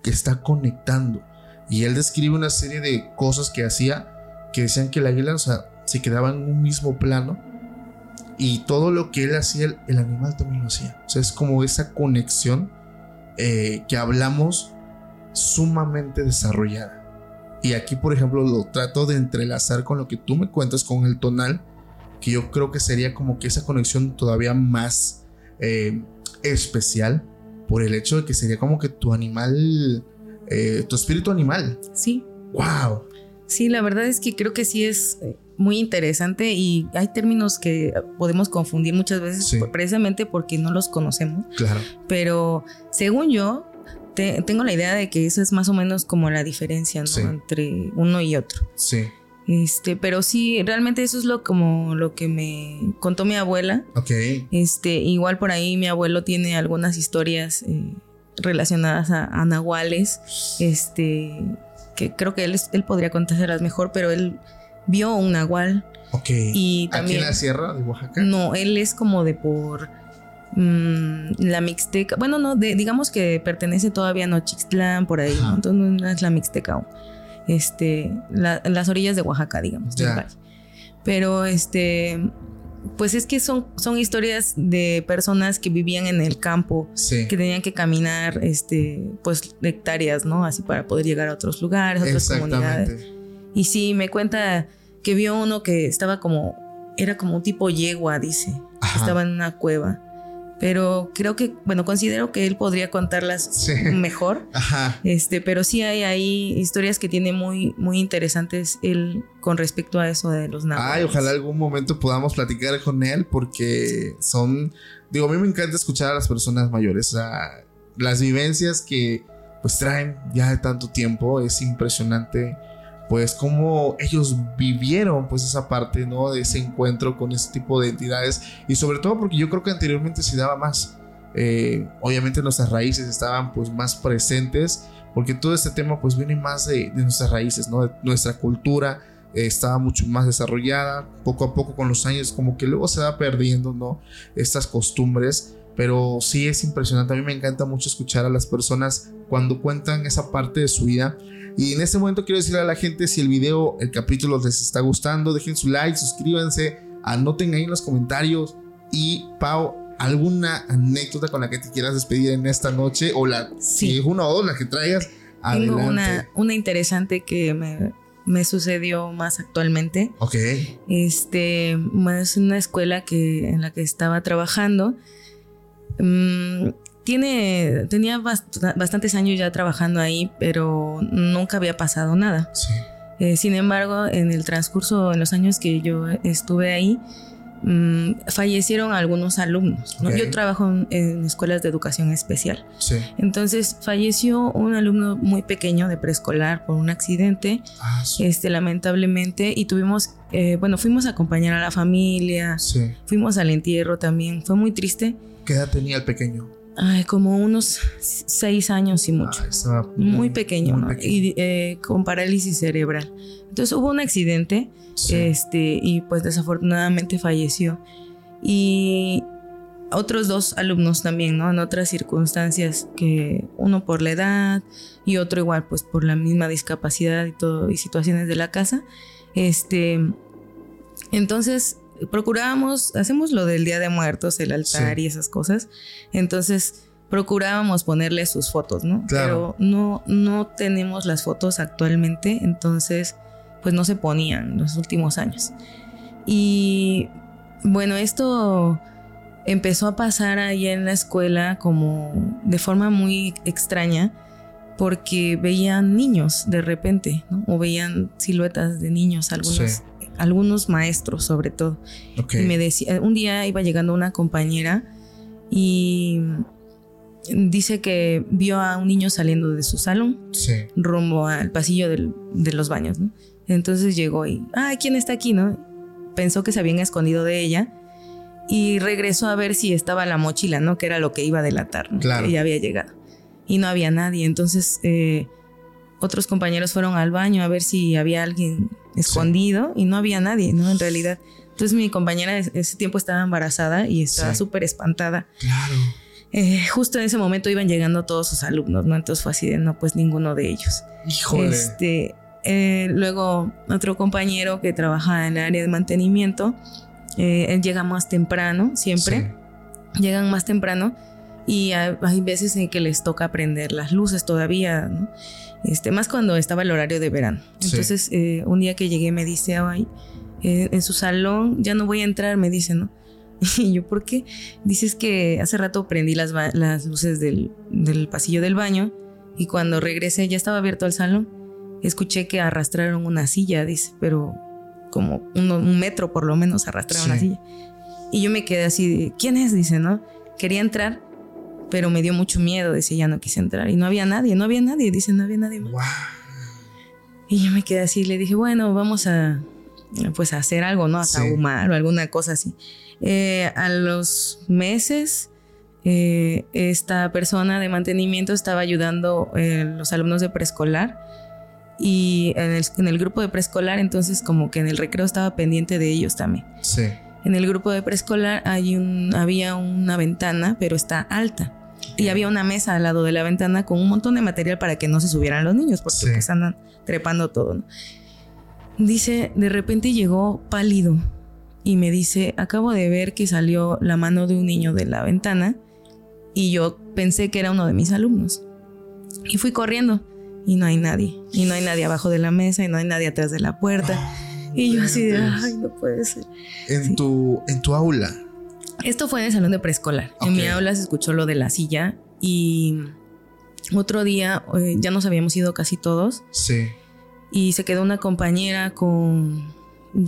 que está conectando. Y él describe una serie de cosas que hacía que decían que el águila, o sea, se quedaba en un mismo plano y todo lo que él hacía, el, animal también lo hacía. O sea, es como esa conexión eh, que hablamos sumamente desarrollada. Y aquí, por ejemplo, lo trato de entrelazar con lo que tú me cuentas con el tonal, que yo creo que sería como que esa conexión todavía más eh, especial por el hecho de que sería como que tu animal, eh, tu espíritu animal. Sí. ¡Wow! Sí, la verdad es que creo que sí es muy interesante y hay términos que podemos confundir muchas veces precisamente porque no los conocemos. Claro. Pero según yo, tengo la idea de que eso es más o menos como la diferencia entre uno y otro. Sí. Este, pero sí, realmente eso es lo como lo que me contó mi abuela. Ok. Este, igual por ahí mi abuelo tiene algunas historias eh, relacionadas a, a, nahuales. Este, que creo que él, él podría contárselas mejor, pero él vio un nahual. Ok. Y también, ¿Aquí en la sierra de Oaxaca? No, él es como de por mm, la Mixteca. Bueno, no, digamos que pertenece todavía a Nochixtlán, por ahí. Entonces no es la Mixteca aún. Este, las orillas de Oaxaca, digamos. Pero este, pues es que son, son historias de personas que vivían en el campo, que tenían que caminar, este, pues hectáreas, ¿no? Así para poder llegar a otros lugares, a otras comunidades. Y sí, me cuenta que vio uno que estaba como, era como un tipo yegua, dice, estaba en una cueva. Pero creo que, bueno, considero que él podría contarlas mejor. Ajá. Este, pero sí hay ahí historias que tiene muy, muy interesantes él con respecto a eso de los nahuales. Ay, ojalá algún momento podamos platicar con él porque son, digo, a mí me encanta escuchar a las personas mayores, o sea, las vivencias que pues traen ya de tanto tiempo, es impresionante pues cómo ellos vivieron pues esa parte, ¿no? De ese encuentro con ese tipo de entidades y sobre todo porque yo creo que anteriormente se daba más. Eh, obviamente nuestras raíces estaban pues más presentes porque todo este tema pues viene más de, nuestras raíces, ¿no? De nuestra cultura eh, estaba mucho más desarrollada, poco a poco con los años como que luego se va perdiendo, ¿no? Estas costumbres pero sí es impresionante. A mí me encanta mucho escuchar a las personas cuando cuentan esa parte de su vida y en este momento quiero decirle a la gente si el video, el capítulo les está gustando, dejen su like, suscríbanse, anoten ahí en los comentarios. Y Pau, ¿Alguna anécdota con la que te quieras despedir en esta noche? O la, Sí. si una o dos, la que traigas, Tengo adelante. una, una interesante que me, me sucedió más actualmente. Ok, Este, es una escuela que, en la que estaba trabajando. Mm, tiene, tenía bast- bastantes años ya trabajando ahí, pero nunca había pasado nada. sí. Eh, sin embargo, en el transcurso, en los años que yo estuve ahí, mm, fallecieron algunos alumnos. ¿no? Ok. Yo trabajo en, en escuelas de educación especial. Sí. Entonces falleció un alumno muy pequeño de preescolar por un accidente, Ah, sí. este, lamentablemente, y tuvimos, eh, bueno, fuimos a acompañar a la familia, Sí. fuimos al entierro también, fue muy triste, ¿Qué edad tenía el pequeño? Ay, como unos seis años y mucho. Ah, estaba muy pequeño, muy ¿no? pequeño. Y eh, con parálisis cerebral. Entonces hubo un accidente Sí. este, y pues desafortunadamente falleció. Y otros dos alumnos también, ¿no? En otras circunstancias, que uno por la edad y otro igual pues por la misma discapacidad y todo, y situaciones de la casa. Este, entonces procurábamos, hacemos lo del Día de Muertos, el altar Sí. y esas cosas. Entonces procurábamos ponerle sus fotos, ¿no? Claro. Pero no, no tenemos las fotos actualmente, entonces pues no se ponían en los últimos años. Y bueno, esto empezó a pasar ahí en la escuela como de forma muy extraña porque veían niños de repente, ¿no? O veían siluetas de niños, algunos, Sí. Algunos maestros sobre todo. Y me decía, un día iba llegando una compañera y dice que vio a un niño saliendo de su salón Sí. rumbo al pasillo del- de los baños, ¿no? Entonces llegó y, ah, ¿quién está aquí, no? Pensó que se habían escondido de ella y regresó a ver si estaba la mochila, ¿no? Que era lo que iba a delatar, ¿no? Claro. Que ya había llegado. Y no había nadie. Entonces, eh, otros compañeros fueron al baño a ver si había alguien escondido y no había nadie, ¿no? En realidad. Entonces, mi compañera es- ese tiempo estaba embarazada y estaba Sí. súper espantada. Claro. Eh, justo en ese momento iban llegando todos sus alumnos, ¿no? Entonces fue así de, no, pues ninguno de ellos. Híjole. Este, eh, luego otro compañero que trabaja en el área de mantenimiento, eh, él llega más temprano, siempre, llegan más temprano y hay, hay veces en que les toca prender las luces todavía, ¿no? Este, más cuando estaba el horario de verano. Sí. Entonces, eh, un día que llegué me dice, ay, eh, en su salón ya no voy a entrar, me dice, ¿no? Y yo, ¿por qué? Dices que hace rato prendí las, las luces del, del pasillo del baño y cuando regresé ya estaba abierto el salón. Escuché que arrastraron una silla, dice, pero como uno- un metro por lo menos arrastraron Sí. la silla. Y yo me quedé así, de, ¿quién es? Dice, ¿no? Quería entrar, pero me dio mucho miedo, dice, ya no quise entrar. Y no había nadie, no había nadie, dice, no había nadie más. Wow. Y yo me quedé así, le dije, bueno, vamos a, pues a hacer algo, ¿no? A Sí. o alguna cosa así. Eh, a los meses, eh, esta persona de mantenimiento estaba ayudando a los alumnos de preescolar y en el, en el grupo de preescolar, entonces como que en el recreo estaba pendiente de ellos también. Sí. En el grupo de preescolar hay un, había una ventana, pero está alta. Y había una mesa al lado de la ventana con un montón de material para que no se subieran los niños, porque Sí. pues andan trepando todo. ¿no? Dice, de repente llegó pálido y me dice, acabo de ver que salió la mano de un niño de la ventana y yo pensé que era uno de mis alumnos. Y fui corriendo y no hay nadie. Y no hay nadie abajo de la mesa y no hay nadie atrás de la puerta. Y yo así de, ay, no puede ser. En Sí. tu, en tu aula. Esto fue en el salón de preescolar. En mi aula se escuchó lo de la silla y otro día eh, ya nos habíamos ido casi todos Sí. y se quedó una compañera con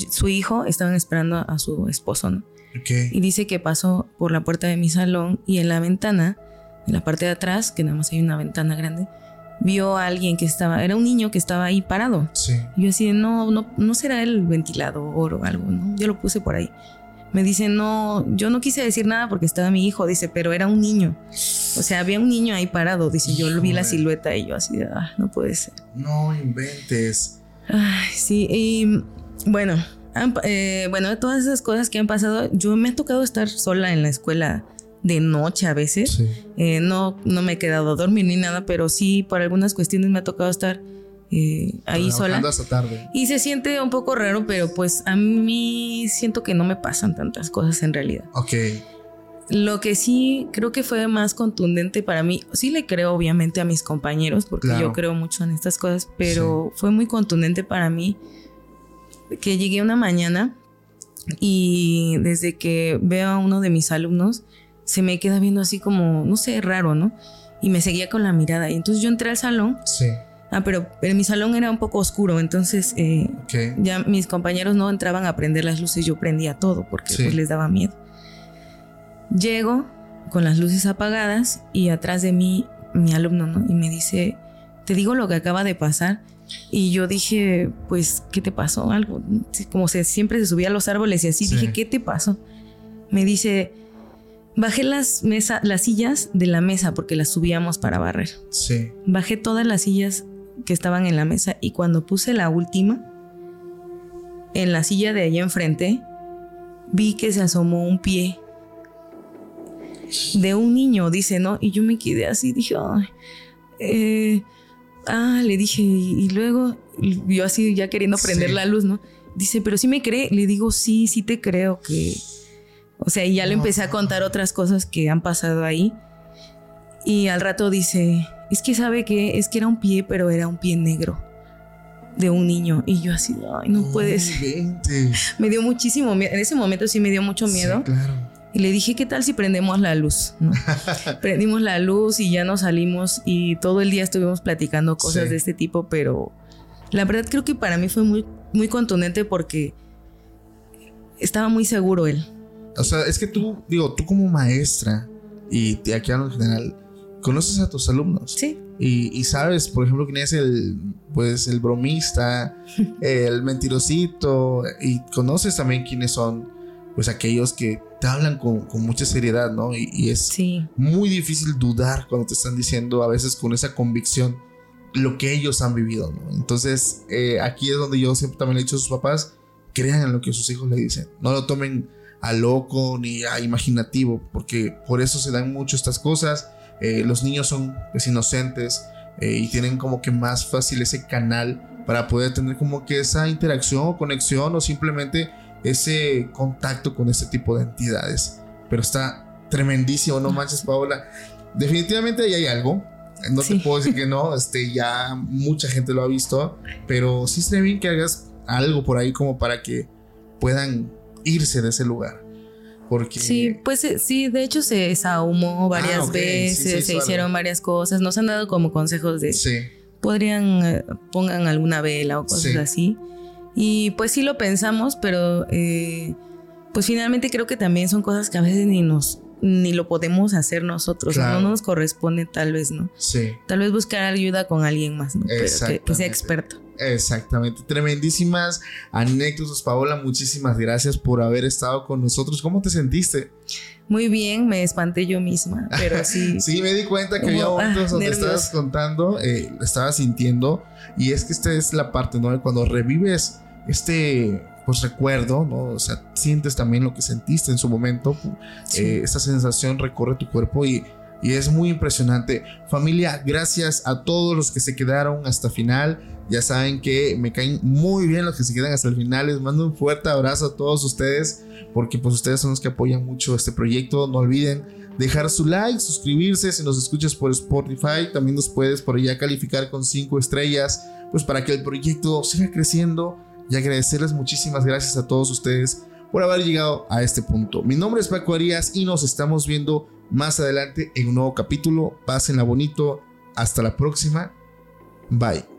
su hijo, estaban esperando a, su esposo, ¿no? Ok. Y dice que pasó por la puerta de mi salón y en la ventana, en la parte de atrás, que nada más hay una ventana grande, vio a alguien que estaba, era un niño que estaba ahí parado. Sí. Y yo así, no, no, no será el ventilador o algo, ¿no? Yo lo puse por ahí. Me dice, no, yo no quise decir nada porque estaba mi hijo, dice, pero era un niño. O sea, había un niño ahí parado, dice, yo vi la silueta y yo así, de, ah, no puede ser. No inventes. Ay, sí, y bueno, eh, bueno, todas esas cosas que han pasado, yo me ha tocado estar sola en la escuela de noche a veces. Sí. Eh, no, no me he quedado a dormir ni nada, pero sí, por algunas cuestiones me ha tocado estar eh, ahí sola. Trabajando hasta tarde. Y se siente un poco raro, pero pues a mí siento que no me pasan tantas cosas en realidad. Ok. Lo que sí creo que fue más contundente para mí, sí le creo obviamente a mis compañeros, porque yo creo mucho en estas cosas, pero fue muy contundente para mí que llegué una mañana y desde que veo a uno de mis alumnos, se me queda viendo así como, no sé, raro, ¿no? Y me seguía con la mirada. Y entonces yo entré al salón. Sí. Ah, pero en mi salón era un poco oscuro, entonces eh, ya mis compañeros no entraban a prender las luces, yo prendía todo porque pues, les daba miedo. Llego con las luces apagadas y atrás de mí mi alumno, ¿no? Y me dice, te digo lo que acaba de pasar. Y yo dije, pues, ¿qué te pasó? Algo, como se, siempre se subía a los árboles y así, dije, ¿qué te pasó? Me dice, bajé las, mesa, las sillas de la mesa porque las subíamos para barrer. Sí. Bajé todas las sillas que estaban en la mesa y cuando puse la última, en la silla de allá enfrente, vi que se asomó un pie de un niño, dice, ¿no? Y yo me quedé así, dije, ay, eh, ah, le dije, y, luego, yo así ya queriendo prender la luz, ¿no? Dice, pero si me cree, le digo, sí, sí te creo que, o sea, y ya le empecé a contar otras cosas que han pasado ahí. Y al rato dice, es que sabe que es que era un pie, pero era un pie negro de un niño. Y yo así, ay, no puede ser. Me dio muchísimo miedo. En ese momento sí me dio mucho miedo. Sí, claro. Y le dije, ¿qué tal si prendemos la luz? Prendimos la luz y ya nos salimos y todo el día estuvimos platicando cosas de este tipo, pero la verdad creo que para mí fue muy, muy contundente porque estaba muy seguro él. O sea, es que tú, digo, tú como maestra y aquí en general, conoces a tus alumnos. Sí. Y, sabes, por ejemplo, quién es el, pues, el bromista, el mentirosito, y conoces también quiénes son, pues, aquellos que te hablan con, mucha seriedad, ¿no? Y, es muy difícil dudar cuando te están diciendo a veces con esa convicción lo que ellos han vivido, ¿no? Entonces, eh, aquí es donde yo siempre también le he dicho a sus papás, crean en lo que sus hijos le dicen, no lo tomen a loco ni a imaginativo, porque por eso se dan mucho estas cosas. Eh, los niños son pues, inocentes eh, y tienen como que más fácil ese canal para poder tener como que esa interacción o conexión o simplemente ese contacto con este tipo de entidades. Pero está tremendísimo, no manches, Paola. Definitivamente ahí hay algo. No te puedo decir que no, este, ya mucha gente lo ha visto, pero sí sería bien que hagas algo por ahí como para que puedan irse de ese lugar. Porque... Sí, pues eh, sí, de hecho se sahumó varias ah, veces, se hicieron varias cosas, nos han dado como consejos de... Sí. Podrían, eh, pongan alguna vela o cosas así. Y pues sí lo pensamos, pero eh, pues finalmente creo que también son cosas que a veces ni nos ni lo podemos hacer nosotros, no nos corresponde tal vez, ¿no? Sí. Tal vez buscar ayuda con alguien más, ¿no? Pero que, sea experto. Exactamente. Tremendísimas anécdotas, Paola. Muchísimas gracias por haber estado con nosotros. ¿Cómo te sentiste? Muy bien, me espanté yo misma, pero sí. sí, me di cuenta que había ah, momentos donde estabas contando, eh, estabas sintiendo, y es que esta es la parte, ¿no? Cuando revives este pues recuerdo, ¿no? O sea, sientes también lo que sentiste en su momento, eh, esa sensación recorre tu cuerpo y, y es muy impresionante. Familia, gracias a todos los que se quedaron hasta final. Ya saben que me caen muy bien los que se quedan hasta el final. Les mando un fuerte abrazo a todos ustedes porque pues ustedes son los que apoyan mucho este proyecto. No olviden dejar su like, suscribirse si nos escuchas por Spotify. También nos puedes por allá calificar con 5 estrellas pues para que el proyecto siga creciendo y agradecerles muchísimas gracias a todos ustedes por haber llegado a este punto. Mi nombre es Paco Arias y nos estamos viendo más adelante en un nuevo capítulo. Pásenla bonito. Hasta la próxima. Bye.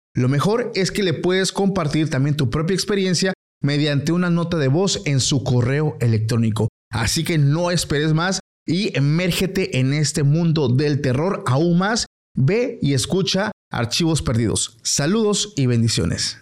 Lo mejor es que le puedes compartir también tu propia experiencia mediante una nota de voz en su correo electrónico. Así que no esperes más y emérgete en este mundo del terror aún más. Ve y escucha Archivos Perdidos. Saludos y bendiciones.